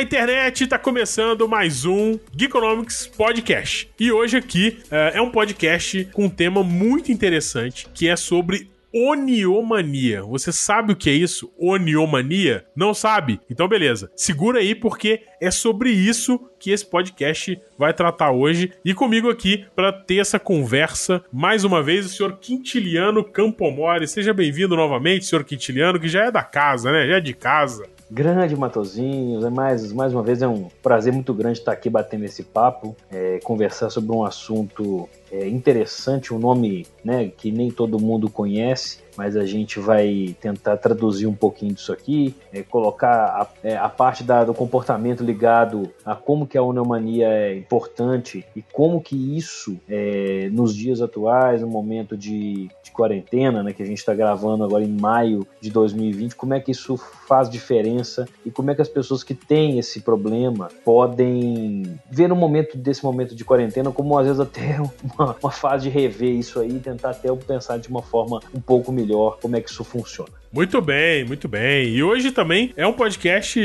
Olá, internet! Tá começando mais um Geekonomics Podcast. E hoje aqui uh, é um podcast com um tema muito interessante que é sobre Oniomania. Você sabe o que é isso? Oniomania? Não sabe? Então beleza. Segura aí porque é sobre isso que esse podcast vai tratar hoje. E comigo aqui para ter essa conversa, mais uma vez, o senhor Quintiliano Campomori. Seja bem-vindo novamente, senhor Quintiliano, que já é da casa, né? Já é de casa. Grande Matozinhos, é mais, mais uma vez é um prazer muito grande estar aqui batendo esse papo, é, conversar sobre um assunto é, interessante, um nome né, que nem todo mundo conhece, mas a gente vai tentar traduzir um pouquinho disso aqui, é, colocar a, é, a parte da, do comportamento ligado a como que a onomania é importante e como que isso, é, nos dias atuais, no momento de, de quarentena, né, que a gente está gravando agora em maio de 2020, como é que isso faz diferença e como é que as pessoas que têm esse problema podem ver no momento desse momento de quarentena como às vezes até uma, uma fase de rever isso aí e tentar até pensar de uma forma um pouco melhor como é que isso funciona. Muito bem, muito bem. E hoje também é um podcast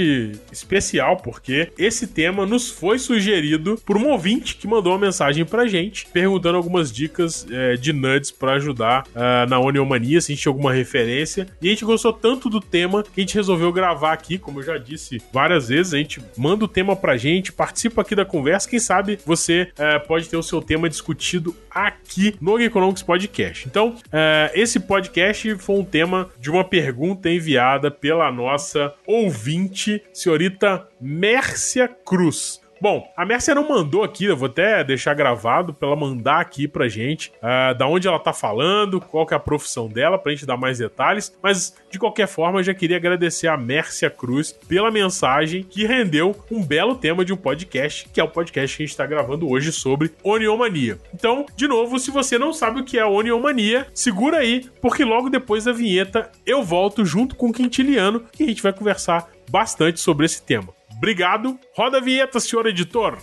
especial porque esse tema nos foi sugerido por um ouvinte que mandou uma mensagem pra gente perguntando algumas dicas é, de nudes para ajudar uh, na Oniomania, se a gente tinha alguma referência. E a gente gostou tanto do tema que a gente resolveu gravar aqui, como eu já disse várias vezes. A gente manda o tema pra gente, participa aqui da conversa. Quem sabe você uh, pode ter o seu tema discutido aqui no Economics Podcast. Então, uh, esse podcast foi um tema de uma pergunta enviada pela nossa ouvinte, senhorita Mércia Cruz. Bom, a Mércia não mandou aqui, eu vou até deixar gravado pra ela mandar aqui pra gente uh, da onde ela tá falando, qual que é a profissão dela, pra gente dar mais detalhes. Mas, de qualquer forma, eu já queria agradecer a Mércia Cruz pela mensagem que rendeu um belo tema de um podcast, que é o podcast que a gente tá gravando hoje sobre Oniomania. Então, de novo, se você não sabe o que é Oniomania, segura aí, porque logo depois da vinheta eu volto junto com o Quintiliano e a gente vai conversar bastante sobre esse tema. Obrigado. Roda a vinheta, senhor editor.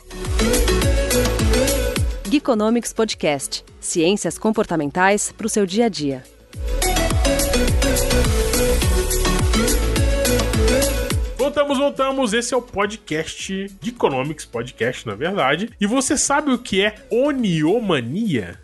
Geekonomics Podcast. Ciências comportamentais para o seu dia a dia. Voltamos, voltamos. Esse é o podcast Geekonomics Podcast, na verdade. E você sabe o que é oniomania?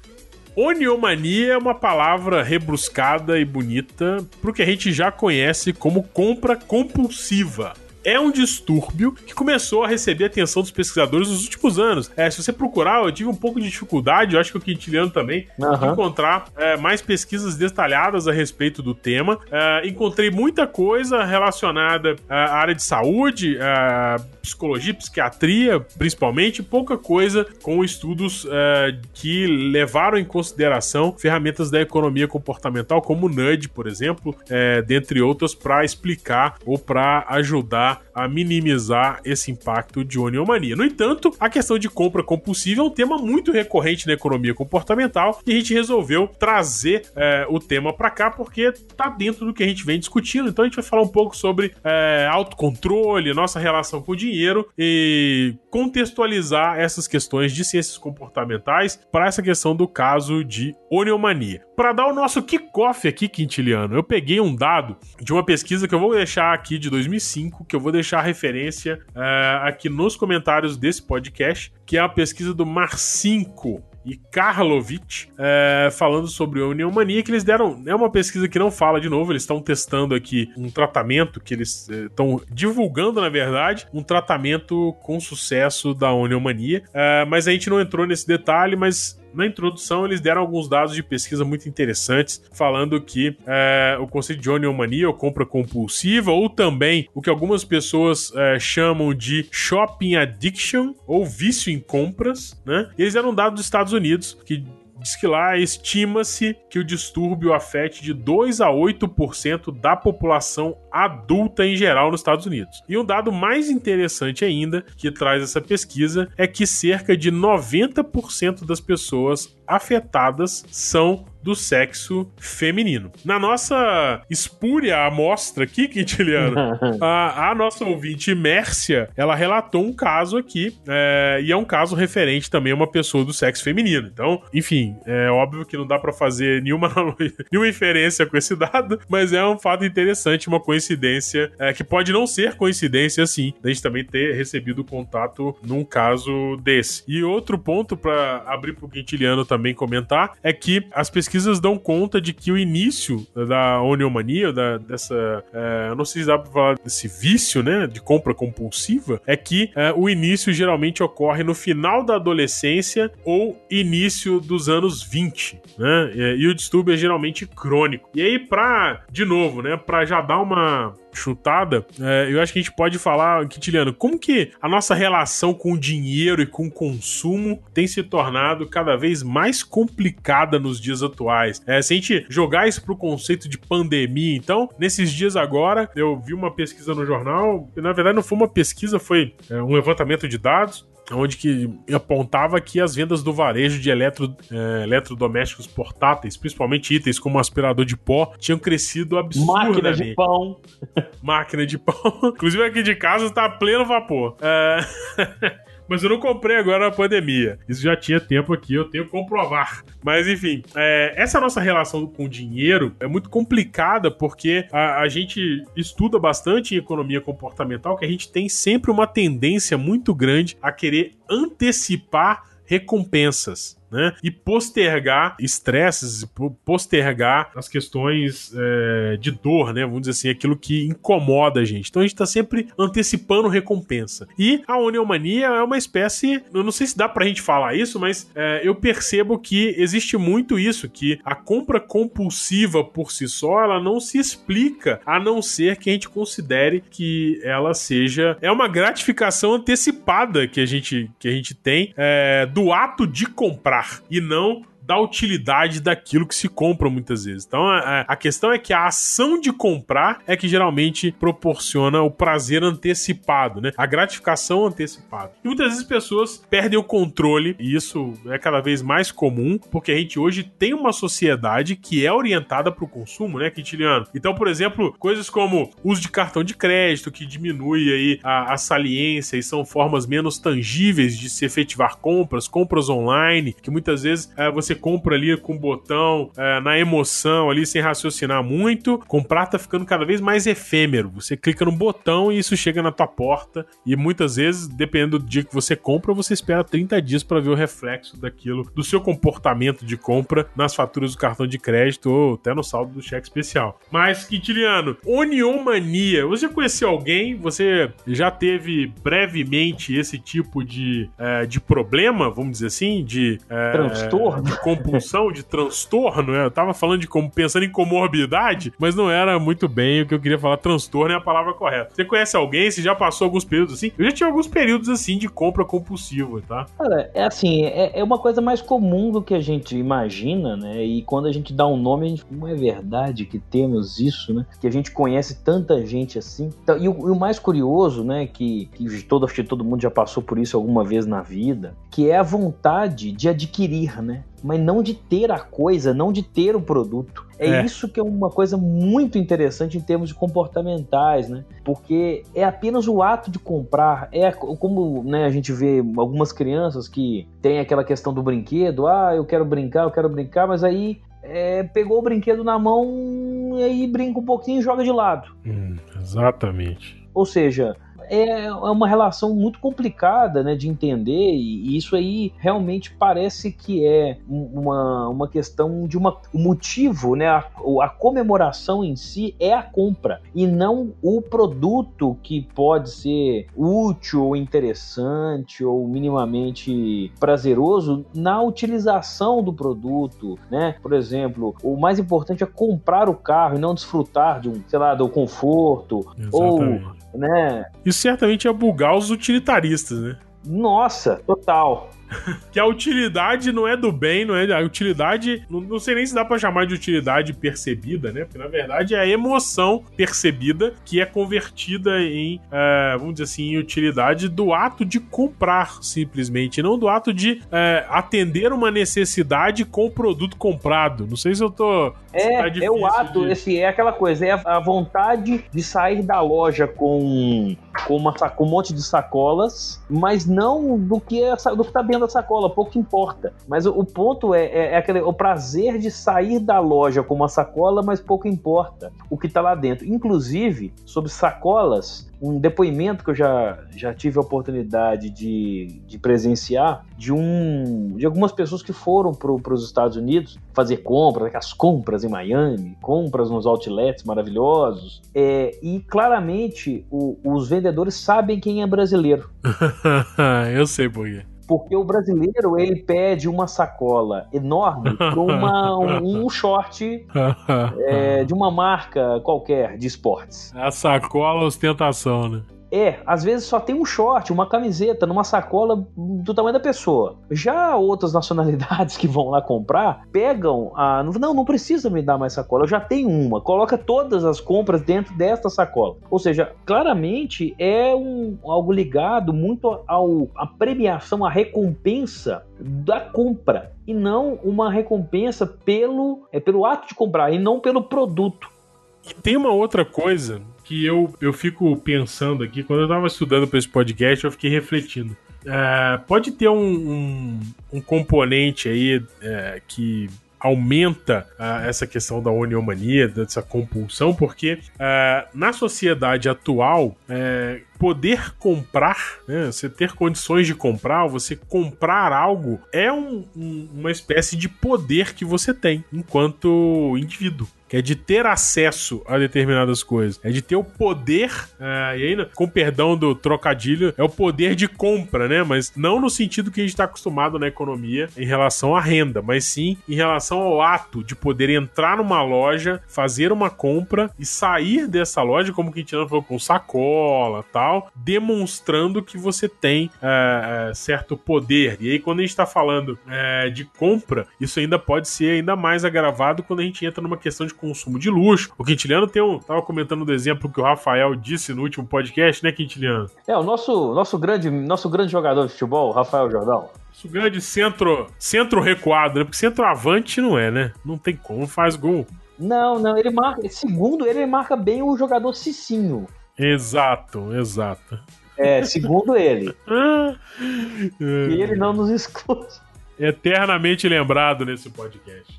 Oniomania é uma palavra rebruscada e bonita pro que a gente já conhece como compra compulsiva é um distúrbio que começou a receber a atenção dos pesquisadores nos últimos anos. É, se você procurar, eu tive um pouco de dificuldade, eu acho que o Quintiliano também, uhum. de encontrar é, mais pesquisas detalhadas a respeito do tema. É, encontrei muita coisa relacionada à área de saúde, à psicologia, psiquiatria, principalmente, pouca coisa com estudos é, que levaram em consideração ferramentas da economia comportamental, como o NUD, por exemplo, é, dentre outras, para explicar ou para ajudar a minimizar esse impacto de oniomania. No entanto, a questão de compra compulsiva é um tema muito recorrente na economia comportamental e a gente resolveu trazer é, o tema para cá porque tá dentro do que a gente vem discutindo. Então a gente vai falar um pouco sobre é, autocontrole, nossa relação com o dinheiro e contextualizar essas questões de ciências comportamentais para essa questão do caso de oniomania. Para dar o nosso kickoff aqui, Quintiliano, eu peguei um dado de uma pesquisa que eu vou deixar aqui de 2005, que eu vou deixar a referência uh, aqui nos comentários desse podcast, que é a pesquisa do Mar5 e Karlovich é, falando sobre a Uniomania, que eles deram. É uma pesquisa que não fala de novo, eles estão testando aqui um tratamento que eles estão é, divulgando, na verdade, um tratamento com sucesso da Uniomania. É, mas a gente não entrou nesse detalhe, mas na introdução, eles deram alguns dados de pesquisa muito interessantes, falando que é, o conceito de oniomania, ou compra compulsiva, ou também o que algumas pessoas é, chamam de shopping addiction, ou vício em compras, né? Eles deram dados dos Estados Unidos, que diz que lá estima-se que o distúrbio afete de 2 a 8% da população adulta em geral nos Estados Unidos. E um dado mais interessante ainda que traz essa pesquisa é que cerca de 90% das pessoas afetadas são do sexo feminino. Na nossa espúria amostra aqui, Quintiliano, a, a, nossa ouvinte Mércia, ela relatou um caso aqui, é, e é um caso referente também a uma pessoa do sexo feminino. Então, enfim, é óbvio que não dá para fazer nenhuma, nenhuma inferência com esse dado, mas é um fato interessante, uma coincidência, é, que pode não ser coincidência, assim, da gente também ter recebido contato num caso desse. E outro ponto para abrir pro Quintiliano também comentar é que as pesquisas pesquisas dão conta de que o início da oniomania, da, dessa. É, não sei se dá pra falar desse vício, né? De compra compulsiva, é que é, o início geralmente ocorre no final da adolescência ou início dos anos 20, né? E, e o distúrbio é geralmente crônico. E aí, pra, de novo, né? Pra já dar uma chutada, é, eu acho que a gente pode falar, Quintiliano, como que a nossa relação com o dinheiro e com o consumo tem se tornado cada vez mais complicada nos dias atuais. É, se a gente jogar isso pro conceito de pandemia, então, nesses dias agora, eu vi uma pesquisa no jornal, na verdade não foi uma pesquisa, foi é, um levantamento de dados, onde que apontava que as vendas do varejo de eletro, é, eletrodomésticos portáteis, principalmente itens como aspirador de pó, tinham crescido absurdamente. Máquina de pão. Máquina de pão. Inclusive aqui de casa está pleno vapor. É... mas eu não comprei agora na pandemia. Isso já tinha tempo aqui, eu tenho que comprovar. Mas enfim, é, essa nossa relação com o dinheiro é muito complicada porque a, a, gente estuda bastante em economia comportamental que a gente tem sempre uma tendência muito grande a querer antecipar recompensas né? E postergar estresses, postergar as questões é, de dor, né? Vamos dizer assim, aquilo que incomoda a gente. Então a gente tá sempre antecipando recompensa. E a oniomania é uma espécie, eu não sei se dá pra gente falar isso, mas é, eu percebo que existe muito isso, que a compra compulsiva por si só, ela não se explica, a não ser que a gente considere que ela seja é uma gratificação antecipada que a gente que a gente tem é, do ato de comprar e não da utilidade daquilo que se compra muitas vezes. Então a, a, questão é que a ação de comprar é que geralmente proporciona o prazer antecipado, né? A gratificação antecipada. E muitas vezes pessoas perdem o controle, e isso é cada vez mais comum, porque a gente hoje tem uma sociedade que é orientada para o consumo, né, Quintiliano? Então, por exemplo, coisas como uso de cartão de crédito, que diminui aí a, a saliência e são formas menos tangíveis de se efetivar compras, compras online, que muitas vezes é, você compra ali com o botão, é, na emoção ali, sem raciocinar muito. Comprar tá ficando cada vez mais efêmero. Você clica no botão e isso chega na tua porta. E muitas vezes, dependendo do dia que você compra, você espera 30 dias para ver o reflexo daquilo, do seu comportamento de compra nas faturas do cartão de crédito ou até no saldo do cheque especial. Mas, Quintiliano, Oniomania, você já conheceu alguém? Você já teve brevemente esse tipo de, é, de problema, vamos dizer assim? De. É, Transtorno? De compulsão, de transtorno, né? Eu tava falando de como pensando em comorbidade, mas não era muito bem o que eu queria falar. Transtorno é a palavra correta. Você conhece alguém? Você já passou alguns períodos assim? Eu já tive alguns períodos assim de compra compulsiva, tá? Cara, é assim, é, é uma coisa mais comum do que a gente imagina, né? E quando a gente dá um nome, a gente não é verdade que temos isso, né? Que a gente conhece tanta gente assim. Então, e, o, e, o, mais curioso, né? Que, que todo, que todo mundo já passou por isso alguma vez na vida, que é a vontade de adquirir, né? Mas não de ter a coisa, não de ter o produto. É, é, isso que é uma coisa muito interessante em termos de comportamentais, né? Porque é apenas o ato de comprar. É como né, a gente vê algumas crianças que tem aquela questão do brinquedo, ah, eu quero brincar, eu quero brincar, mas aí é, pegou o brinquedo na mão e aí brinca um pouquinho e joga de lado. Hum, exatamente. Ou seja, é, é uma relação muito complicada né, de entender, e isso aí realmente parece que é uma, uma questão de uma, um motivo, né? A, a comemoração em si é a compra, e não o produto que pode ser útil ou interessante ou minimamente prazeroso na utilização do produto, né? Por exemplo, o mais importante é comprar o carro e não desfrutar de um, sei lá, do conforto Exatamente. ou né? Isso certamente é bugar os utilitaristas, né? Nossa, total. que a utilidade não é do bem, não é a utilidade, não, não sei nem se dá para chamar de utilidade percebida, né? Porque na verdade é a emoção percebida que é convertida em, uh, vamos dizer assim, em utilidade do ato de comprar simplesmente, não do ato de uh, atender uma necessidade com o produto comprado. Não sei se eu tô é, tá é o ato, de... esse é aquela coisa, é a vontade de sair da loja com com, uma, com um monte de sacolas, mas não do que é, do que tá dentro da sacola, pouco importa. Mas o, o ponto é, é, é, aquele, o prazer de sair da loja com uma sacola, mas pouco importa o que tá lá dentro. Inclusive, sobre sacolas, um depoimento que eu já, já tive a oportunidade de, de presenciar de um de algumas pessoas que foram para os Estados Unidos fazer compras, as compras em Miami, compras nos outlets maravilhosos, é, e claramente o, os vendedores sabem quem é brasileiro. eu sei por. Porque o brasileiro, ele pede uma sacola enorme para um, um short é, de uma marca qualquer de esportes. A sacola ostentação, né? É, às vezes só tem um short, uma camiseta, numa sacola do tamanho da pessoa. Já outras nacionalidades que vão lá comprar, pegam a. Não, não precisa me dar mais sacola, eu já tenho uma. Coloca todas as compras dentro desta sacola. Ou seja, claramente é um, algo ligado muito ao, à premiação, à recompensa da compra. E não uma recompensa pelo, é, pelo ato de comprar, e não pelo produto. E tem uma outra coisa que eu, eu fico pensando aqui, quando eu tava estudando para esse podcast, eu fiquei refletindo. É, pode ter um, um, um componente aí é, que aumenta uh, essa questão da oniomania, dessa compulsão, porque uh, na sociedade atual, uh, poder comprar, né, você ter condições de comprar, você comprar algo, é um, um, uma espécie de poder que você tem enquanto indivíduo que é de ter acesso a determinadas coisas, é de ter o poder, uh, e aí, com perdão do trocadilho, é o poder de compra, né? Mas não no sentido que a gente está acostumado na economia em relação à renda, mas sim em relação ao ato de poder entrar numa loja, fazer uma compra e sair dessa loja, como a gente falou, com sacola tal, demonstrando que você tem uh, uh, certo poder. E aí, quando a gente está falando de compra, isso ainda pode ser ainda mais agravado quando a gente entra numa questão de consumo de luxo. O Quintiliano tem um. Tava comentando do exemplo que o Rafael disse no último podcast, né, Quintiliano? É, o nosso, nosso, grande, nosso grande jogador de futebol, Rafael Jordão. Nosso grande centro, centro recuado, né? Porque centroavante não é, né? Não tem como, faz gol. Não, não, ele marca. Segundo ele, ele marca bem o jogador Cicinho. Exato, exato. É, segundo ele. e ele não nos escuta. Eternamente lembrado nesse podcast.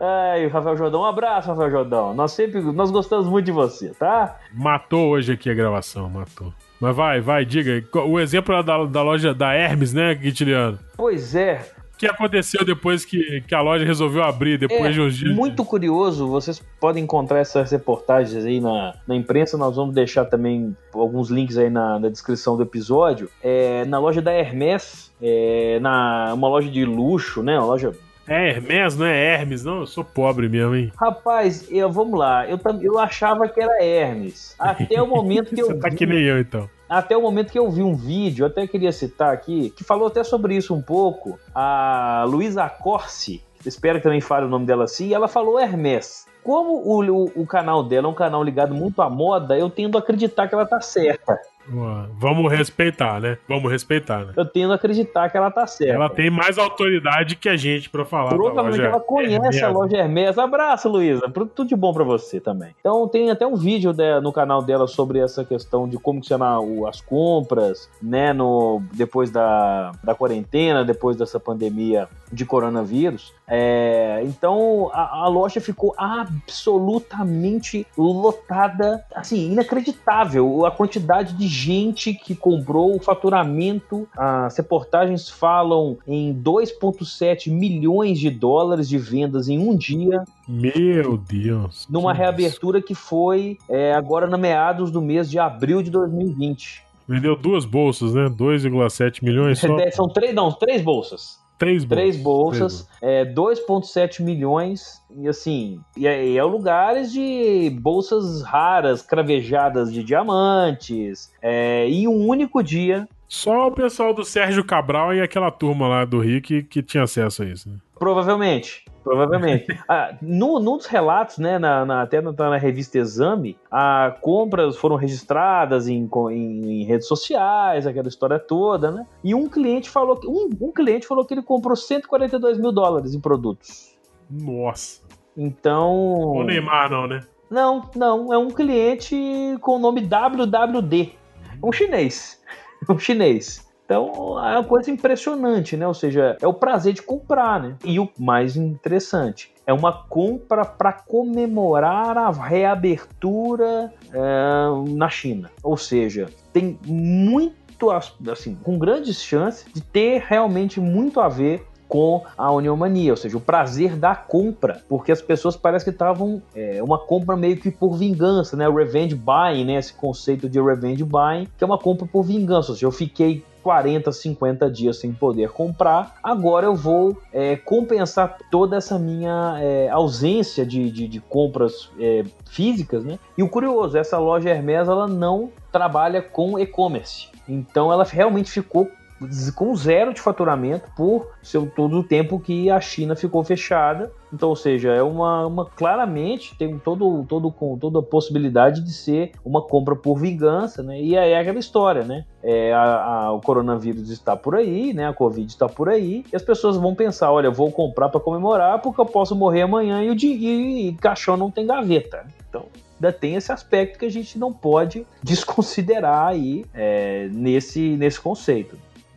Ai, Rafael Jordão, um abraço, Rafael Jordão. Nós sempre, nós gostamos muito de você, tá? Matou hoje aqui a gravação, matou. Mas vai, vai, diga. O exemplo da, da loja da Hermes, né, Guitiliano? Pois é. O que aconteceu depois que, que a loja resolveu abrir, depois é, de uns dias? Muito curioso, vocês podem encontrar essas reportagens aí na, na imprensa, nós vamos deixar também alguns links aí na, na descrição do episódio. É, na loja da Hermes, é, na, uma loja de luxo, né, uma loja é Hermes, não é Hermes, não? Eu sou pobre mesmo, hein? Rapaz, eu, vamos lá. Eu, eu achava que era Hermes. Até o momento que eu. Você tá vi, que nem eu, então. Até o momento que eu vi um vídeo, até queria citar aqui, que falou até sobre isso um pouco. A Luísa Corsi, espero que também fale o nome dela assim, ela falou Hermes. Como o, o, o, canal dela é um canal ligado muito à moda, eu tendo a acreditar que ela tá certa. Vamos respeitar, né? Vamos respeitar, né? Eu tendo a acreditar que ela tá certa. Ela tem mais autoridade que a gente para falar. Provavelmente ela conhece Hermes. a loja Hermes. Abraço, Luísa. Tudo de bom para você também. Então tem até um vídeo no canal dela sobre essa questão de como funcionar as compras, né? No, depois da, da quarentena, depois dessa pandemia de coronavírus. É, então a, a, loja ficou absolutamente lotada, assim, inacreditável a quantidade de gente que comprou, o faturamento. As reportagens falam em 2,7 milhões de dólares de vendas em um dia. Meu Deus! Numa reabertura que foi é, agora na meados do mês de abril de 2020. Vendeu duas bolsas, né? 2,7 milhões só. São três, não, três bolsas. Três bolsas. Três bolsas, é, 2,7 milhões. E assim, e é, é lugares de bolsas raras, cravejadas de diamantes. É, em um único dia, Só o pessoal do Sérgio Cabral e aquela turma lá do Rio que, que tinha acesso a isso. Né? Provavelmente. Provavelmente. ah, no, num dos relatos, né, na, na, até na, na, revista Exame, a compras foram registradas em, em, em, redes sociais, aquela história toda, né? E um cliente falou que um, um cliente falou que ele comprou 142 mil dólares em produtos. Nossa. Então. O Neymar, não, né? Não, não. É um cliente com o nome WWD. Um chinês. Um chinês. Então é uma coisa impressionante, né? Ou seja, é o prazer de comprar, né? E o mais interessante, é uma compra para comemorar a reabertura é, na China. Ou seja, tem muito, assim, com grandes chances de ter realmente muito a ver com a Uniomania, ou seja, o prazer da compra, porque as pessoas parecem que estavam é, uma compra meio que por vingança, né? Revenge buying, né? Esse conceito de revenge buying, que é uma compra por vingança, ou seja, eu fiquei 40, 50 dias sem poder comprar. Agora eu vou é, compensar toda essa minha é, ausência de, de, de compras é, físicas, né? E o curioso, essa loja Hermes ela não trabalha com e-commerce. Então ela realmente ficou com zero de faturamento por seu, todo o tempo que a China ficou fechada. Então, ou seja, é uma, uma claramente tem todo, todo, com toda a possibilidade de ser uma compra por vingança, né? E aí é aquela história, né? É, a, a, o coronavírus está por aí, né? A Covid está por aí, e as pessoas vão pensar: olha, vou comprar para comemorar porque eu posso morrer amanhã e o e, e caixão não tem gaveta. Então, ainda tem esse aspecto que a gente não pode desconsiderar aí é, nesse, nesse conceito.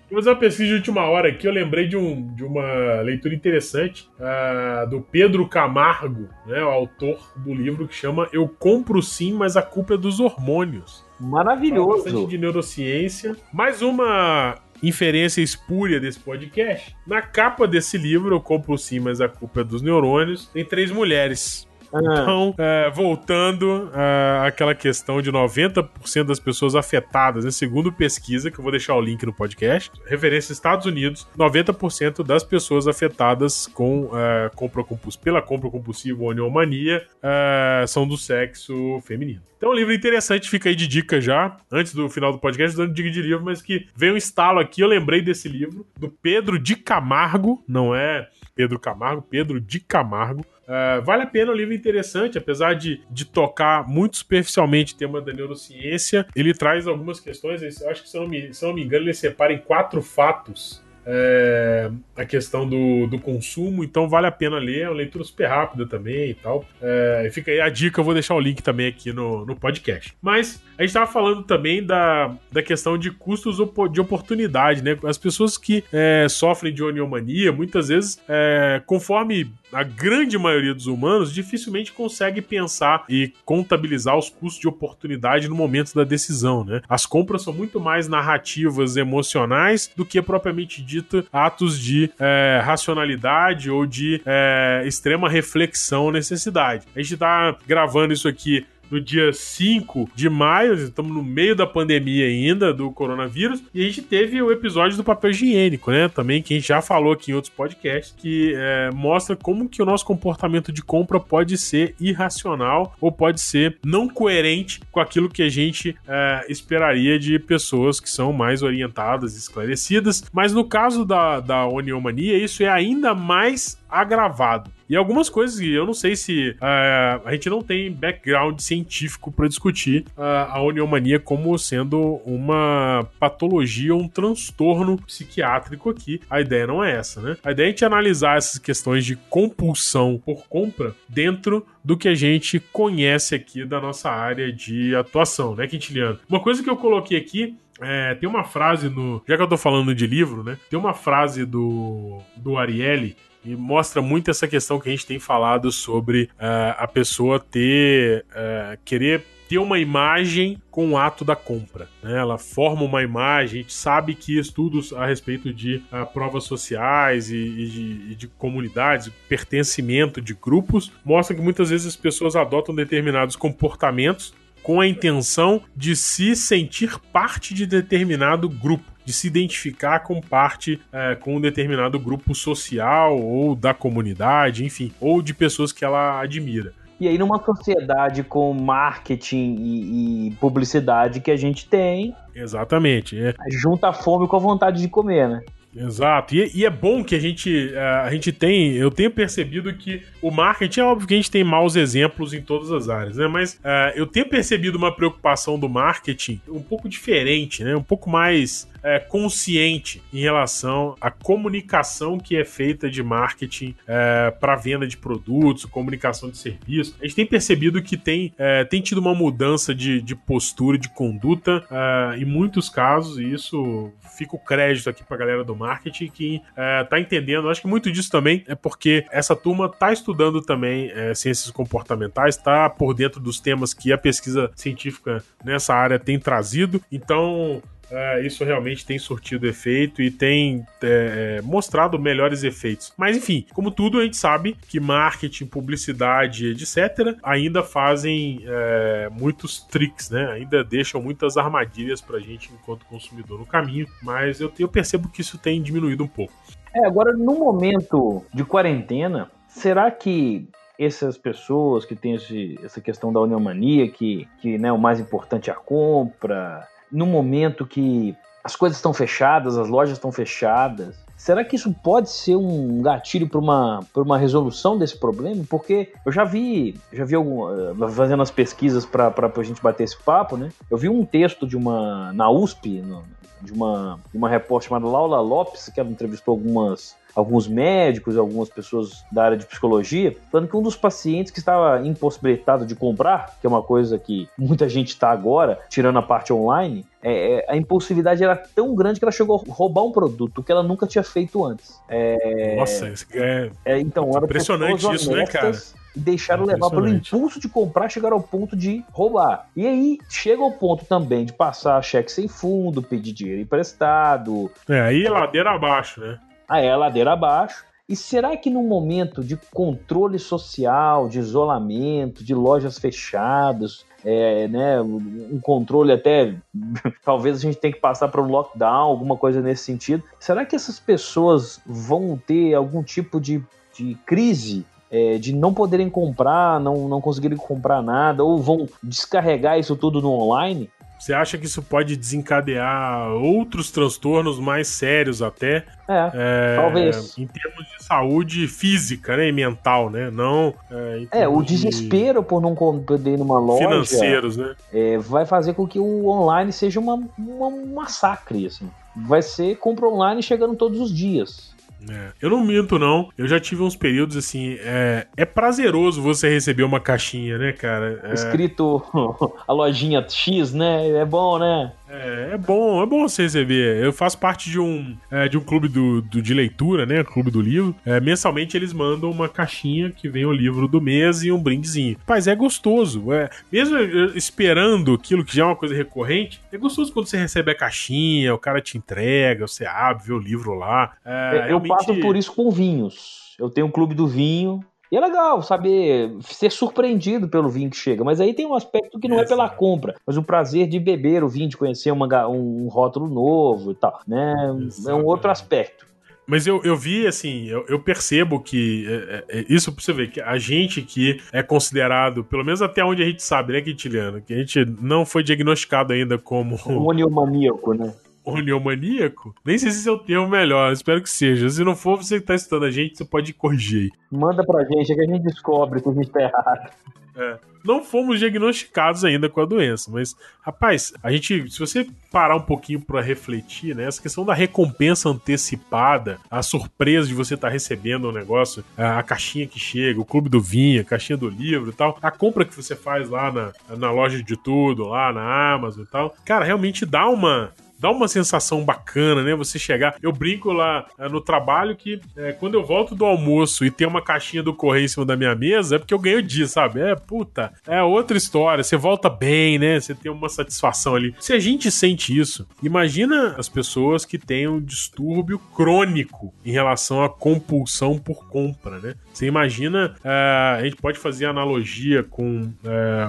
Vou fazer uma pesquisa de última hora aqui. Eu lembrei de, um, de uma leitura interessante uh, do Pedro Camargo, né, o autor do livro que chama Eu Compro Sim, mas a culpa é dos hormônios. Maravilhoso. Fala bastante de neurociência. Mais uma inferência espúria desse podcast. Na capa desse livro, Eu Compro Sim, mas a culpa é dos neurônios, tem três mulheres. Ah. Então, é, voltando é, àquela questão de 90% das pessoas afetadas, né, segundo pesquisa, que eu vou deixar o link no podcast, referência Estados Unidos, 90% das pessoas afetadas com é, compra pela compra compulsiva ou neomania é, são do sexo feminino. Então, um livro interessante, fica aí de dica já, antes do final do podcast, dando dica de livro, mas que veio um estalo aqui, eu lembrei desse livro, do Pedro de Camargo, não é Pedro Camargo, Pedro de Camargo, Uh, vale a pena, o um livro interessante, apesar de, de tocar muito superficialmente o tema da neurociência, ele traz algumas questões, acho que se eu não me, se eu não me engano, ele separa em quatro fatos é, a questão do, do consumo, então vale a pena ler, é uma leitura super rápida também e tal. É, fica aí a dica, eu vou deixar o link também aqui no, no podcast. Mas a gente estava falando também da, da questão de custos de oportunidade, né? As pessoas que é, sofrem de oniomania, muitas vezes, é, conforme a grande maioria dos humanos dificilmente consegue pensar e contabilizar os custos de oportunidade no momento da decisão, né? As compras são muito mais narrativas emocionais do que propriamente dito atos de é, racionalidade ou de é, extrema reflexão necessidade. A gente tá gravando isso aqui no dia 5 de maio, estamos no meio da pandemia ainda do coronavírus, e a gente teve o episódio do papel higiênico, né? Também que a gente já falou aqui em outros podcasts, que é, mostra como que o nosso comportamento de compra pode ser irracional ou pode ser não coerente com aquilo que a gente é, esperaria de pessoas que são mais orientadas, esclarecidas. Mas no caso da, da oniomania, isso é ainda mais agravado. E algumas coisas que eu não sei se uh, a gente não tem background científico para discutir uh, a oniomania como sendo uma patologia, um transtorno psiquiátrico aqui. A ideia não é essa, né? A ideia é a gente analisar essas questões de compulsão por compra dentro do que a gente conhece aqui da nossa área de atuação, né, Quintiliano? Uma coisa que eu coloquei aqui é, tem uma frase no. Já que eu tô falando de livro, né? Tem uma frase do, do Ariely e mostra muito essa questão que a gente tem falado sobre uh, a pessoa ter. Uh, querer ter uma imagem com o ato da compra. Né? Ela forma uma imagem, a gente sabe que estudos a respeito de uh, provas sociais e, e, de, e, de, comunidades, pertencimento de grupos, mostram que muitas vezes as pessoas adotam determinados comportamentos com a intenção de se sentir parte de determinado grupo de se identificar com parte é, com um determinado grupo social ou da comunidade, enfim, ou de pessoas que ela admira. E aí, numa sociedade com marketing e, e publicidade que a gente tem, Exatamente. É. junta a fome com a vontade de comer, né? Exato. E, e, é bom que a gente, a gente tem. Eu tenho percebido que o marketing é óbvio que a gente tem maus exemplos em todas as áreas, né? Mas uh, eu tenho percebido uma preocupação do marketing um pouco diferente, né? Um pouco mais é, consciente em relação à comunicação que é feita de marketing é, para venda de produtos, comunicação de serviço. A gente tem percebido que tem, é, tem tido uma mudança de, de postura, de conduta é, em muitos casos, e isso fica o crédito aqui para a galera do marketing que está é, entendendo. Acho que muito disso também é porque essa turma está estudando também é, ciências comportamentais, está por dentro dos temas que a pesquisa científica nessa área tem trazido. Então, é, isso realmente tem surtido efeito e tem é, mostrado melhores efeitos. Mas enfim, como tudo, a gente sabe que marketing, publicidade, etc., ainda fazem é, muitos tricks, né? Ainda deixam muitas armadilhas pra gente enquanto consumidor no caminho. Mas eu, eu percebo que isso tem diminuído um pouco. É, agora, no momento de quarentena, será que essas pessoas que têm esse, essa questão da uniomania, que, que né, o mais importante é a compra, no momento que as coisas estão fechadas, as lojas estão fechadas, será que isso pode ser um gatilho para uma, uma resolução desse problema? Porque eu já vi, já vi algum, eh, fazendo as pesquisas para a gente bater esse papo, né? Eu vi um texto de uma na USP, no, de uma, de uma repórter chamada Laura Lopes, que ela entrevistou algumas alguns médicos, algumas pessoas da área de psicologia, falando que um dos pacientes que estava impossibilitado de comprar, que é uma coisa que muita gente está agora, tirando a parte online, é, é, a impulsividade era tão grande que ela chegou a roubar um produto que ela nunca tinha feito antes. É, Nossa, é, é então, impressionante isso, né, cara? E deixaram levar pelo impulso de comprar, chegaram ao ponto de roubar. E aí chega ao ponto também de passar cheque sem fundo, pedir dinheiro emprestado. É, aí ladeira abaixo, né? Aí é ladeira abaixo. E será que no momento de controle social, de isolamento, de lojas fechadas, é, né, um controle até talvez a gente tenha que passar para um lockdown, alguma coisa nesse sentido. Será que essas pessoas vão ter algum tipo de, de crise é, de não poderem comprar, não, não conseguirem comprar nada, ou vão descarregar isso tudo no online? Você acha que isso pode desencadear outros transtornos mais sérios até? É, é talvez. Em termos de saúde física né, e mental, né? Não. É, é o desespero de... por não poder ir numa loja. Financeiros, né? É, vai fazer com que o online seja uma, uma, um massacre, assim. Vai ser compra online chegando todos os dias. É, eu não minto, não. Eu já tive uns períodos assim. É, é prazeroso você receber uma caixinha, né, cara? É... Escrito a lojinha X, né? É bom, né? É, é bom, é bom você receber. Eu faço parte de um, é, de um clube do, do, de leitura, né? Clube do livro. É, mensalmente eles mandam uma caixinha que vem o livro do mês e um brindezinho. Mas é gostoso. É, mesmo esperando aquilo que já é uma coisa recorrente, é gostoso quando você recebe a caixinha, o cara te entrega, você abre, vê o livro lá. É, eu realmente... passo por isso com vinhos. Eu tenho um clube do vinho, e é legal saber ser surpreendido pelo vinho que chega, mas aí tem um aspecto que não é, é pela compra, mas o prazer de beber o vinho, de conhecer uma, um rótulo novo e tal, né? Exatamente. É um outro aspecto. Mas eu, eu vi, assim, eu, eu percebo que é, é, é isso pra você ver, que a gente que é considerado, pelo menos até onde a gente sabe, né, Quintiliano, que a gente não foi diagnosticado ainda como. Um maníaco, né? Oniomaníaco? Nem sei se esse é o termo melhor, espero que seja. Se não for, você que tá estudando a gente, você pode corrigir. Manda pra gente, é que a gente descobre que a gente tá errado. É. Não fomos diagnosticados ainda com a doença, mas, rapaz, a gente, se você parar um pouquinho para refletir, né, essa questão da recompensa antecipada, a surpresa de você estar tá recebendo o um negócio, a, a, caixinha que chega, o clube do vinho, a caixinha do livro e tal, a compra que você faz lá na, na loja de tudo, lá na Amazon e tal, cara, realmente dá uma dá uma sensação bacana, né? Você chegar. Eu brinco lá é, no trabalho que é, quando eu volto do almoço e tem uma caixinha do correio em cima da minha mesa, é porque eu ganho o dia, sabe? É, puta, é outra história. Você volta bem, né? Você tem uma satisfação ali. Se a gente sente isso, imagina as pessoas que têm um distúrbio crônico em relação à compulsão por compra, né? Você imagina, é, a gente pode fazer analogia com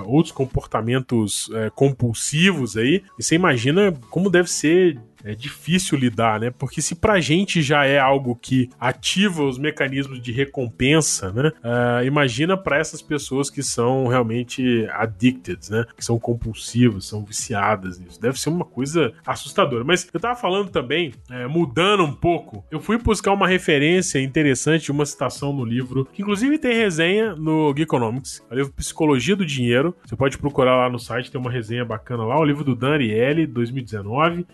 outros comportamentos compulsivos aí, e você imagina como deve ser ser é difícil lidar, né? Porque se pra gente já é algo que ativa os mecanismos de recompensa, né? Uh, imagina para essas pessoas que são realmente addicted, né? Que são compulsivas, são viciadas nisso. Deve ser uma coisa assustadora. Mas eu tava falando também, é, mudando um pouco, eu fui buscar uma referência interessante, uma citação no livro, que inclusive tem resenha no Geekonomics, o livro Psicologia do Dinheiro. Você pode procurar lá no site, tem uma resenha bacana lá, o livro do Dan Ariely, 2019.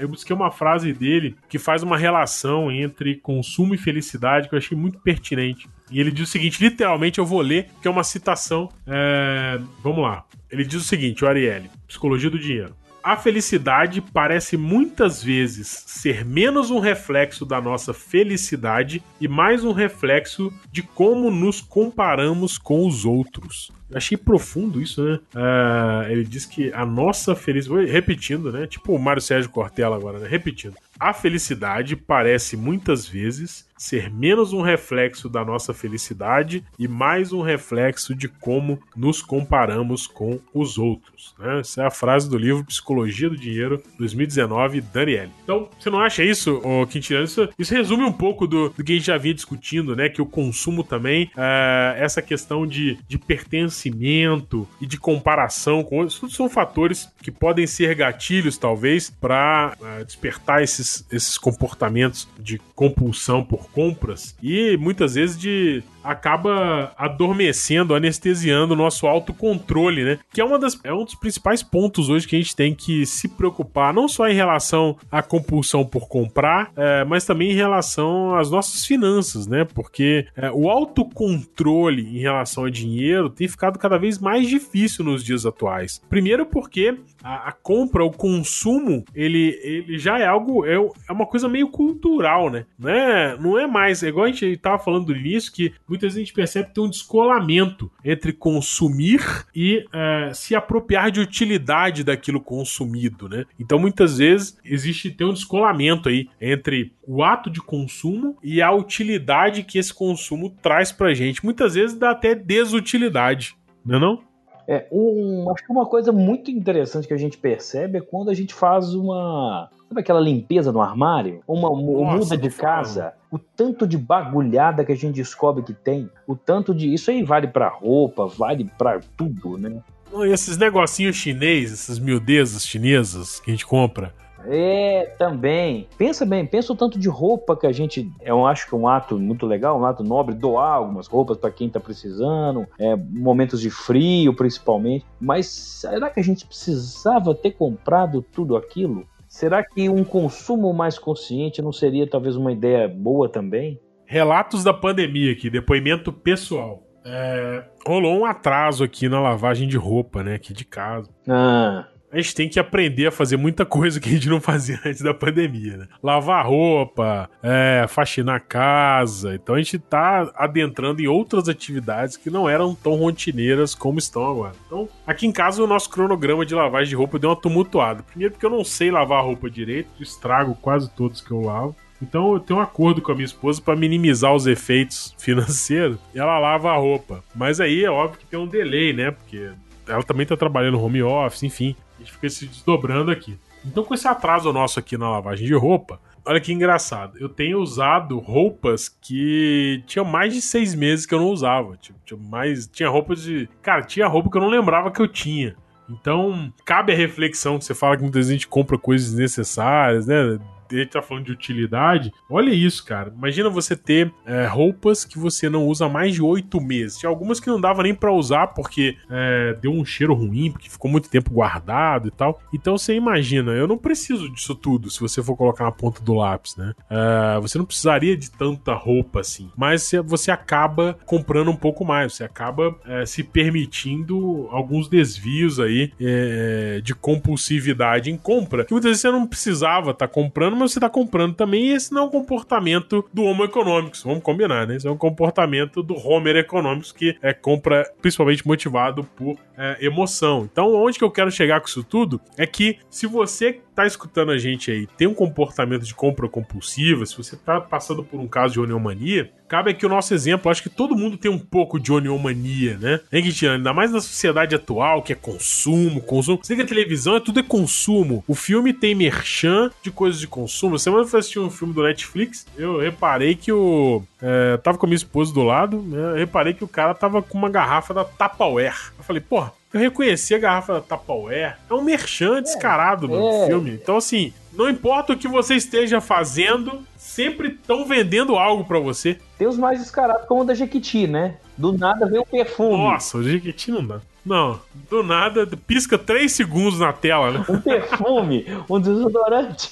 Eu busquei uma frase dele que faz uma relação entre consumo e felicidade que eu achei muito pertinente. E ele diz o seguinte: literalmente eu vou ler, que é uma citação. É... Vamos lá. Ele diz o seguinte: o Ariely, Psicologia do Dinheiro. A felicidade parece muitas vezes ser menos um reflexo da nossa felicidade e mais um reflexo de como nos comparamos com os outros. Achei profundo isso, né? Uh, ele diz que a nossa felicidade. Repetindo, né? Tipo o Mário Sérgio Cortella agora, né? Repetindo. A felicidade parece muitas vezes ser menos um reflexo da nossa felicidade e mais um reflexo de como nos comparamos com os outros. Né? Essa é a frase do livro Psicologia do Dinheiro, 2019, Daniele. Então, você não acha isso, Quintiliano? Isso, isso resume um pouco do, do, que a gente já vinha discutindo, né? Que o consumo também, é, essa questão de, de pertencimento e de comparação com outros, tudo são fatores que podem ser gatilhos, talvez, para é, despertar esses, esses comportamentos de compulsão por compras e muitas vezes de acaba adormecendo, anestesiando o nosso autocontrole, né? Que é, uma das, é um dos principais pontos hoje que a gente tem que se preocupar, não só em relação à compulsão por comprar, é, mas também em relação às nossas finanças, né? Porque é, o autocontrole em relação a dinheiro tem ficado cada vez mais difícil nos dias atuais. Primeiro porque a, a compra, o consumo, ele, ele já é algo, é, é uma coisa meio cultural, né? Não é, não é mais, é igual a gente estava falando no início, que muitas vezes a gente percebe que tem um descolamento entre consumir e é, se apropriar de utilidade daquilo consumido, né? Então muitas vezes existe tem um descolamento aí entre o ato de consumo e a utilidade que esse consumo traz pra gente. Muitas vezes dá até desutilidade, não é não? É, um, acho que uma coisa muito interessante que a gente percebe é quando a gente faz uma. Sabe aquela limpeza no armário? Uma Nossa, muda de casa? O tanto de bagulhada que a gente descobre que tem, o tanto de. Isso aí vale para roupa, vale para tudo, né? E esses negocinhos chineses, essas miudezas chinesas que a gente compra é, também. Pensa bem, pensa o tanto de roupa que a gente. Eu acho que é um ato muito legal, um ato nobre, doar algumas roupas para quem tá precisando, é, momentos de frio principalmente. Mas será que a gente precisava ter comprado tudo aquilo? Será que um consumo mais consciente não seria talvez uma ideia boa também? Relatos da pandemia aqui, depoimento pessoal. É, rolou um atraso aqui na lavagem de roupa, né? Aqui de casa. Ah a gente tem que aprender a fazer muita coisa que a gente não fazia antes da pandemia, né? Lavar roupa, é, faxinar casa. Então a gente tá adentrando em outras atividades que não eram tão rotineiras como estão agora. Então, aqui em casa, o nosso cronograma de lavagem de roupa deu uma tumultuada. Primeiro porque eu não sei lavar roupa direito, estrago quase todos que eu lavo. Então eu tenho um acordo com a minha esposa para minimizar os efeitos financeiros. Ela lava a roupa. Mas aí é óbvio que tem um delay, né? Porque ela também tá trabalhando home office, enfim. A gente fica se desdobrando aqui. Então, com esse atraso nosso aqui na lavagem de roupa, olha que engraçado. Eu tenho usado roupas que tinha mais de seis meses que eu não usava. Tipo, tinha mais. Tinha roupas de. Cara, tinha roupa que eu não lembrava que eu tinha. Então, cabe a reflexão que você fala que muitas vezes a gente compra coisas desnecessárias, né? Ele tá falando de utilidade. Olha isso, cara. Imagina você ter é, roupas que você não usa mais de oito meses. Tinha algumas que não dava nem para usar porque é, deu um cheiro ruim, porque ficou muito tempo guardado e tal. Então você imagina, eu não preciso disso tudo se você for colocar na ponta do lápis, né? É, você não precisaria de tanta roupa assim. Mas você acaba comprando um pouco mais, você acaba é, se permitindo alguns desvios aí é, de compulsividade em compra, que muitas vezes você não precisava estar tá comprando mas você tá comprando também, e esse não é um comportamento do Homo econômicos, vamos combinar, né? Esse é um comportamento do Homer econômicos que é compra principalmente motivado por é, emoção. Então, onde que eu quero chegar com isso tudo é que se você tá escutando a gente aí tem um comportamento de compra compulsiva, se você tá passando por um caso de oniomania, cabe aqui o nosso exemplo. Acho que todo mundo tem um pouco de oniomania, né? Hein, Cristiano? Ainda mais na sociedade atual, que é consumo, consumo. Você liga a televisão, é tudo é consumo. O filme tem merchan de coisas de consumo. Semana eu fui assistir um filme do Netflix, eu reparei que o. É, tava com a minha esposa do lado, né? Eu reparei que o cara tava com uma garrafa da Tupperware. Eu falei, porra, eu reconheci a garrafa da Tupperware. É um merchan descarado no é. filme. Então, assim, não importa o que você esteja fazendo, sempre estão vendendo algo pra você. Tem os mais descarados, como o da Jequiti, né? Do nada vem o perfume. Nossa, o Jequiti não dá. Não, do nada, pisca 3 segundos na tela, né? Um perfume, um desodorante.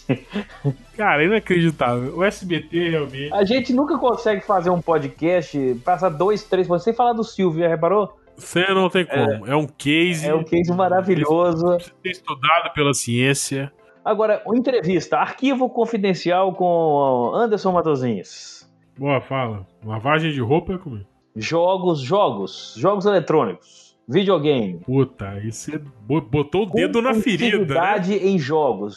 Cara, inacreditável. O SBT realmente. A gente nunca consegue fazer um podcast, passa dois, três, você falar do Silvio, já reparou? Você não tem como. É, um case. É um case maravilhoso. Estudado pela ciência. Agora, uma entrevista, arquivo confidencial com Anderson Matosinhos. Boa, fala. Lavagem de roupa é comigo. Jogos, jogos, jogos eletrônicos. Videogame. Puta, aí você botou o dedo na ferida. Né? em jogos.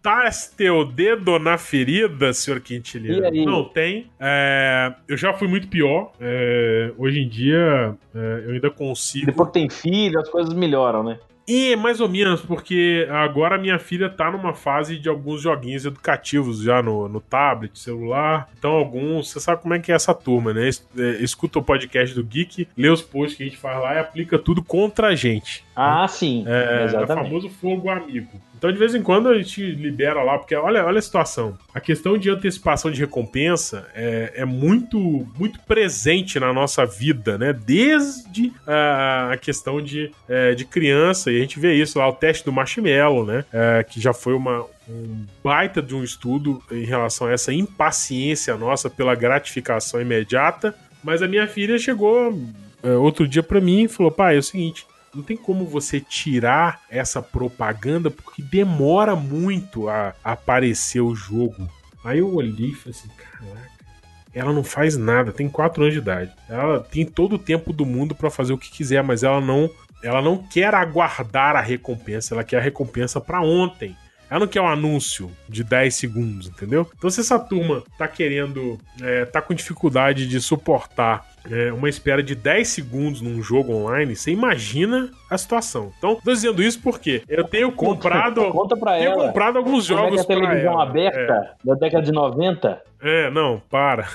Botar teu dedo na ferida, senhor Quintiliano. Não tem. É, eu já fui muito pior. É, hoje em dia, é, eu ainda consigo. Depois que tem filho, as coisas melhoram, né? E mais ou menos, porque agora minha filha tá numa fase de alguns joguinhos educativos já no, no tablet, celular. Então, alguns. Você sabe como é que é essa turma, né? É, escuta o podcast do Geek, lê os posts que a gente faz lá e aplica tudo contra a gente. Ah, sim. É, exatamente. É o famoso fogo amigo. Então, de vez em quando, a gente libera lá, porque olha, olha a situação. A questão de antecipação de recompensa é, é muito, muito presente na nossa vida, né? Desde a, a questão de, é, de criança, e a gente vê isso lá, o teste do marshmallow, né? É, que já foi uma, um baita de um estudo em relação a essa impaciência nossa pela gratificação imediata. Mas a minha filha chegou é, outro dia para mim e falou: pai, é o seguinte não tem como você tirar essa propaganda porque demora muito a, aparecer o jogo. Aí eu olhei e falei assim, caraca, ela não faz nada, tem 4 anos de idade. Ela tem todo o tempo do mundo para fazer o que quiser, mas ela não, ela não quer aguardar a recompensa, ela quer a recompensa para ontem. Ela não quer um anúncio de 10 segundos, entendeu? Então, se essa turma tá querendo, é, tá com dificuldade de suportar é, uma espera de 10 segundos num jogo online, você imagina a situação. Então, tô dizendo isso porque eu tenho comprado. Conta, conta pra tenho ela. comprado alguns jogos. É que a televisão aberta é. da década de 90. É, não, para.